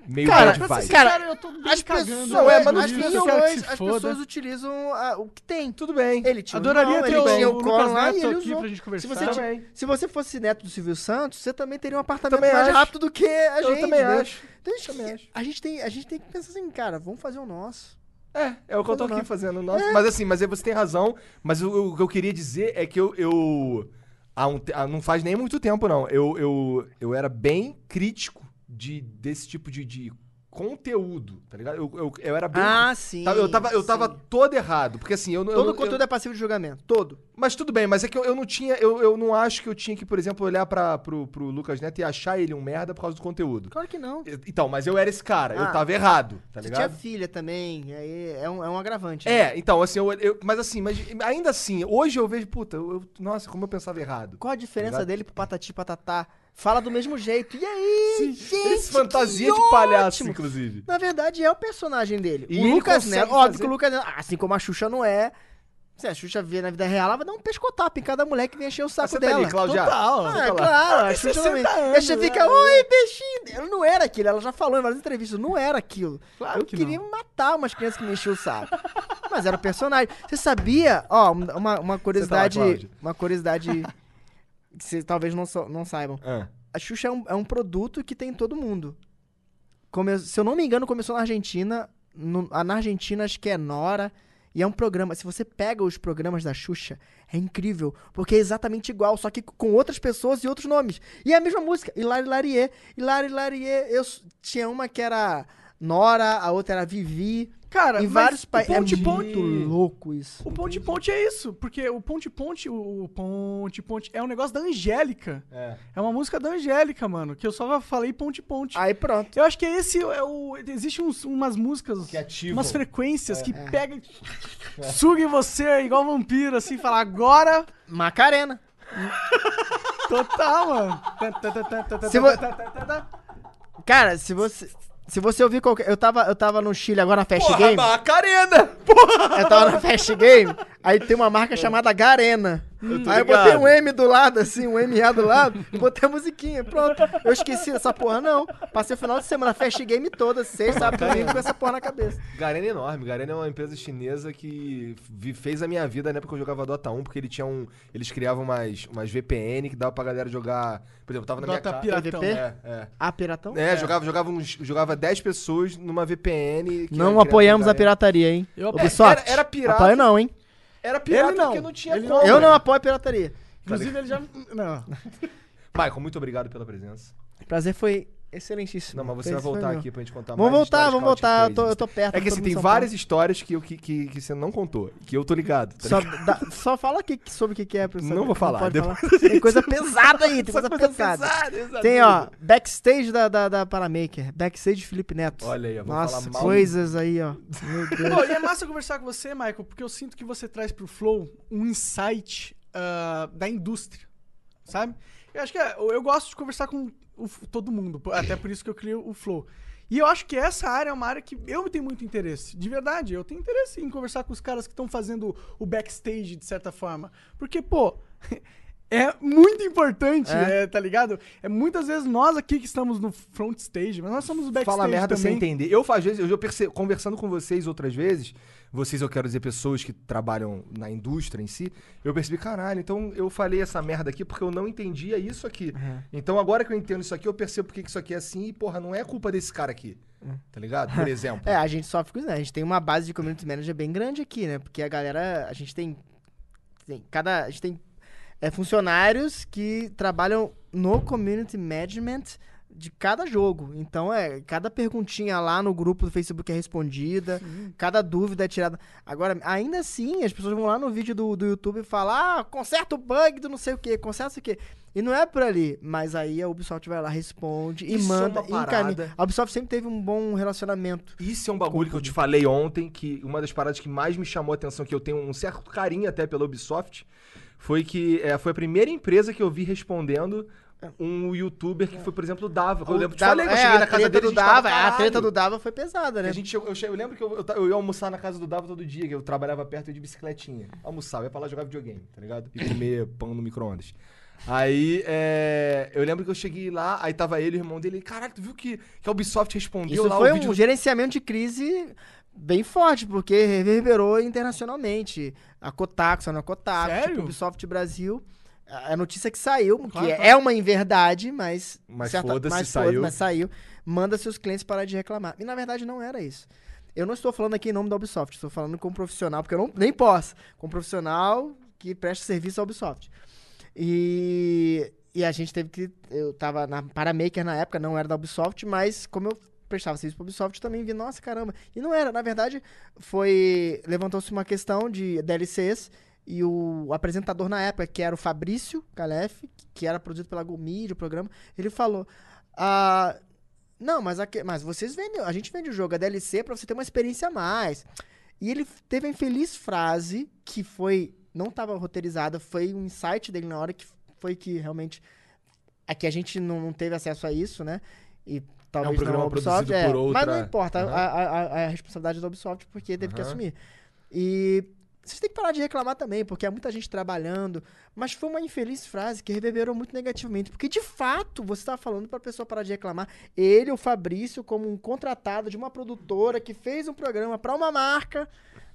meio Cara, bad pra vibe. ser Cara, Cara, eu tô bem As cagando. pessoas, Não, é, mas as eu pessoas, se as pessoas utilizam ah, o que tem. Tudo bem. Ele tinha Adoraria um ter ele o tinha o Lucas Collor lá e ele aqui usou. pra gente Se conversar. você, Também. ti- se você fosse neto do Silvio Santos, você também teria um apartamento Também mais acho. rápido do que a Eu gente. também né? acho. Então, a, gente, Também acho. a, gente tem, a gente tem que pensar assim, cara, vamos fazer o nosso. É, é o que eu tô aqui fazendo. Nossa. Mas assim, mas você tem razão. Mas o, o que eu queria dizer é que eu. eu há um há- não faz nem muito tempo, não. Eu, eu, eu era bem crítico de, desse tipo de, de conteúdo, tá ligado? Eu, eu, eu era bem. Ah, sim. Tava- eu tava, eu tava sim. todo errado. Porque assim, eu não. eu Todo não- conteúdo eu- é passivo de julgamento. Todo. Mas tudo bem, mas é que eu, eu não tinha. Eu, eu não acho que eu tinha que, por exemplo, olhar pra, pro, pro Lucas Neto e achar ele um merda por causa do conteúdo. Claro que não. Então, mas eu era esse cara, eu Ah. tava errado, tá Você tinha ligado? filha também, aí é um, é um agravante. né? É, então, assim, eu, eu- mas assim, mas ainda assim, hoje eu vejo, puta, eu- eu- nossa, como eu pensava errado. Qual a diferença Ligado? dele pro Patati Patatá? Fala do mesmo jeito. E aí, gente? Esse fantasia de palhaço, ótimo. inclusive. Na verdade, é o personagem dele. E o Lucas Neto, óbvio fazer- que o Lucas Neto, assim como a Xuxa não é. Se a Xuxa vê na vida real, ela vai dar um pescotapa em cada mulher que vem encher o saco Você tá dela. ali, Cláudia? Total. Ah, lá. claro, a Xuxa 60 também. anos, a Xuxa né? fica, oi, peixinho. Ela não era aquilo, ela já falou em várias entrevistas, não era aquilo. Claro Eu que queria matar umas crianças que me enchiam o saco. Mas era o personagem. Você sabia, ó, uma, uma curiosidade. Cláudia. uma curiosidade que vocês talvez não, não saibam. Ah. A Xuxa é um, é um produto que tem em todo mundo. Come- se eu não me engano, começou na Argentina. No, na Argentina, acho que é Nora. E é um programa. Se você pega os programas da Xuxa, é incrível. Porque é exatamente igual, só que com outras pessoas e outros nomes. E é a mesma música. Hilari Larie. Hilari Larie. Eu tinha uma que era Nora, a outra era Vivi. Cara, em vários países. É Ponte muito Ponte- louco isso. O Ponte Ponte é isso, porque o Ponte Ponte, o Ponte Ponte é um negócio da Angélica. É. É uma música da Angélica, mano, que eu só falei Ponte Ponte. Aí pronto. Eu acho que esse é o. Existe uns, umas músicas, Que ativam. umas frequências que É. pegam e sugam em você igual vampiro, assim, fala agora. Macarena. Total, mano. Se vo- Cara, se você. Se você ouvir qualquer. Eu tava, eu tava no Chile agora na Fast Porra, Game. Macarena! Eu tava na Fast Game. Aí tem uma marca chamada Garena. Aí eu botei um M do lado, assim, um MA do lado, e botei a musiquinha. Pronto. Eu esqueci dessa porra, não. Passei o final de semana, fast game toda, seis, sábado, domingo, com essa porra na cabeça. Garena é enorme. Garena é uma empresa chinesa que fez a minha vida na época que eu jogava Dota 1, porque ele tinha um, eles criavam umas, umas VPN que dava pra galera jogar. Por exemplo, eu tava na Dota minha casa. Piratão. É, é. Ah, piratão? É, jogava, jogava, uns, jogava 10 pessoas numa VPN. que Não apoiamos a por pirataria, hein? Eu É, Ubisoft. era- era pirata. Apoio não, hein? Era pirata Ele não. porque não tinha Ele como. não. Eu não apoio a pirataria. Inclusive, ele já. Não. Michael, muito obrigado pela presença. Prazer foi excelentíssimo. Não, mas você vai voltar aqui pra gente contar Vamos mais voltar, histórias vamos voltar. Eu Chaotic tô, eu tô perto. É que assim, tem Paulo. várias histórias que, que, que, que você não contou, que eu tô ligado. tá Só, ligado? dá- só fala aqui sobre o que, que é, professor. Não vou falar, pode depois falar. Tem coisa pesada aí, tem coisa, pesada. Tem, ó, backstage da, da, da Paramaker. Backstage Felipe Neto. Olha aí, ó, Nossa, falar mal. coisas aí, ó. Meu Deus. Pô, e é massa conversar com você, Michael, porque eu sinto que você traz pro Flow um insight ah, da indústria, sabe? Eu acho que é- eu gosto de conversar com o todo mundo, até por isso que eu crio o Flow. E eu acho que essa área é uma área que eu tenho muito interesse. De verdade, eu tenho interesse em conversar com os caras que estão fazendo o backstage, de certa forma. Porque, pô, é muito importante, É. é, tá ligado? É muitas vezes nós aqui que estamos no front stage, mas nós somos o backstage Fala merda sem também. entender. Eu, às vezes, eu já perce- conversando com vocês outras vezes, vocês eu quero dizer pessoas que trabalham na indústria em si, eu percebi, caralho, então eu falei essa merda aqui porque eu não entendia isso aqui. Então agora que eu entendo isso aqui, eu percebo porque que isso aqui é assim e, porra, não é culpa desse cara aqui. Tá ligado? Por exemplo. É, a gente sofre com isso, né? A gente tem uma base de community manager bem grande aqui, né? Porque a galera, a gente tem. tem cada. A gente tem é, funcionários que trabalham no community management de cada jogo. Então, é, cada perguntinha lá no grupo do Facebook é respondida, cada dúvida é tirada. Agora, ainda assim, as pessoas vão lá no vídeo do, do YouTube e falam: ah, conserta o bug do não sei o que, conserta isso aqui. E não é por ali. Mas aí a Ubisoft vai lá, responde e Isso é manda, uma e encaminha. A Ubisoft sempre teve um bom relacionamento. Isso é um bagulho que eu te falei ontem, que uma das paradas que mais me chamou a atenção, que eu tenho um certo carinho até pela Ubisoft, foi que é, foi a primeira empresa que eu vi respondendo um youtuber que foi, por exemplo, o Dava. Eu lembro, te Dava- falei que eu é, cheguei a na casa dele do tava, Dava, é, a treta do Dava foi pesada, né? a gente eu, che- eu lembro que eu, eu, ia almoçar na casa do Dava todo dia, que eu trabalhava perto de bicicletinha. Almoçava, ia pra lá jogar videogame, tá ligado? E comer pão no micro-ondas. Aí, é, eu lembro que eu cheguei lá, aí tava ele e o irmão dele, caralho, tu viu que, que a Ubisoft respondeu Isso lá foi o um vídeo... gerenciamento de crise bem forte, porque reverberou internacionalmente. A Kotaku, saiu na Kotaku, Sério? tipo, Ubisoft Brasil. A notícia que saiu, que Claro, é, claro. é uma inverdade, mas... Mas foda-se, saiu. Mas saiu. Manda seus clientes parar de reclamar. E na verdade não era isso. Eu não estou falando aqui em nome da Ubisoft, estou falando com um profissional, porque eu não, nem posso. Com um profissional que presta serviço à Ubisoft. E, e a gente teve que. Eu tava na Paramaker na época, não era da Ubisoft, mas como eu prestava serviço pra Ubisoft, eu também vi, nossa caramba. E não era, na verdade, foi. Levantou-se uma questão de DLCs. E o apresentador na época, que era o Fabrício Calef, que era produzido pela Go Media, o programa, ele falou: ah, Não, mas, aqui, mas vocês vendem. A gente vende o jogo, a DLC, pra você ter uma experiência a mais. E ele teve a infeliz frase, que foi. Não estava roteirizada, foi um insight dele na hora que foi que realmente. É que a gente não, não teve acesso a isso, né? E talvez programa não a Ubisoft. É, por Mas não outra- importa, Aham. a, a, a- responsabilidade da Ubisoft, porque teve que Aham. assumir. E vocês têm que parar de reclamar também, porque há muita gente trabalhando. Mas foi uma infeliz frase que reverberou muito negativamente. Porque, de fato, você estava falando para a pessoa parar de reclamar. Ele, o Fabrício, como um contratado de uma produtora que fez um programa para uma marca,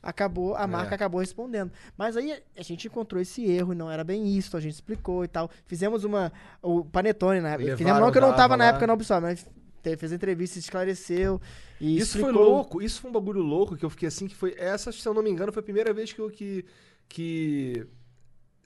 acabou a marca acabou respondendo. Mas aí a gente encontrou esse erro e não era bem isso, a gente explicou e tal. Fizemos uma. O Panetone na época. Levaram Fizemos não que eu não Dava tava na lá. época na Ubisoft, mas teve, fez entrevista, esclareceu. E Isso foi explicou- louco, isso foi um bagulho louco que eu fiquei assim, que foi. Essa, se eu não me engano, foi a primeira vez que eu que. que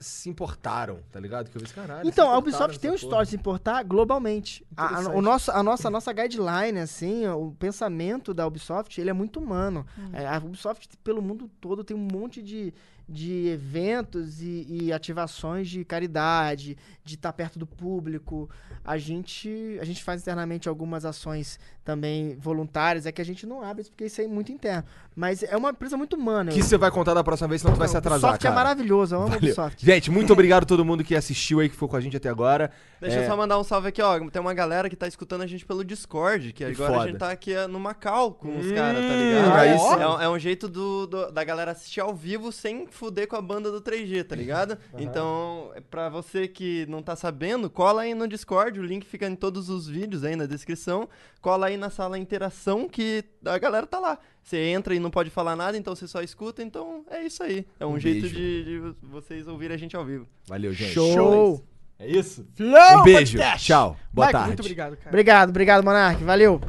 se importaram, tá ligado? Que eu vi esse caralho. Então, a Ubisoft tem um histórico de se importar globalmente. A, a- Interessante. o nosso, a, nossa, a nossa guideline, assim, o pensamento da Ubisoft, ele é muito humano. É, a Ubisoft, pelo mundo todo, tem um monte de, de eventos e, e ativações de caridade, de estar perto do público. A gente, a gente faz internamente algumas ações também voluntárias. É que a gente não abre isso porque isso é muito interno. Mas é uma empresa muito humana. Que você vai contar da próxima vez, senão tu vai se o atrasar, Ubisoft é cara. maravilhoso, eu amo a Valeu. Ubisoft. Gente, muito obrigado a todo mundo que assistiu aí, que ficou com a gente até agora. Deixa É. eu só mandar um salve aqui, ó. Tem uma galera que tá escutando a gente pelo Discord, que Que agora foda. a gente tá aqui é, no Macau com os Hum, caras, tá ligado? aí É, é um- é um jeito do, do- da galera assistir ao vivo sem fuder com a banda do 3G, tá ligado? Então, é pra você que não tá sabendo, cola aí no Discord, o link fica em todos os vídeos aí na descrição. Cola aí na sala interação que a galera tá lá. Você entra e não pode falar nada, então você só escuta, então é isso aí. É um, Um jeito de, de vocês ouvirem a gente ao vivo. Valeu, gente. Show! É isso? Flow Um beijo. Podcast. Tchau. Boa Michael, tarde. Muito obrigado, cara. Obrigado, obrigado, Monark. Valeu.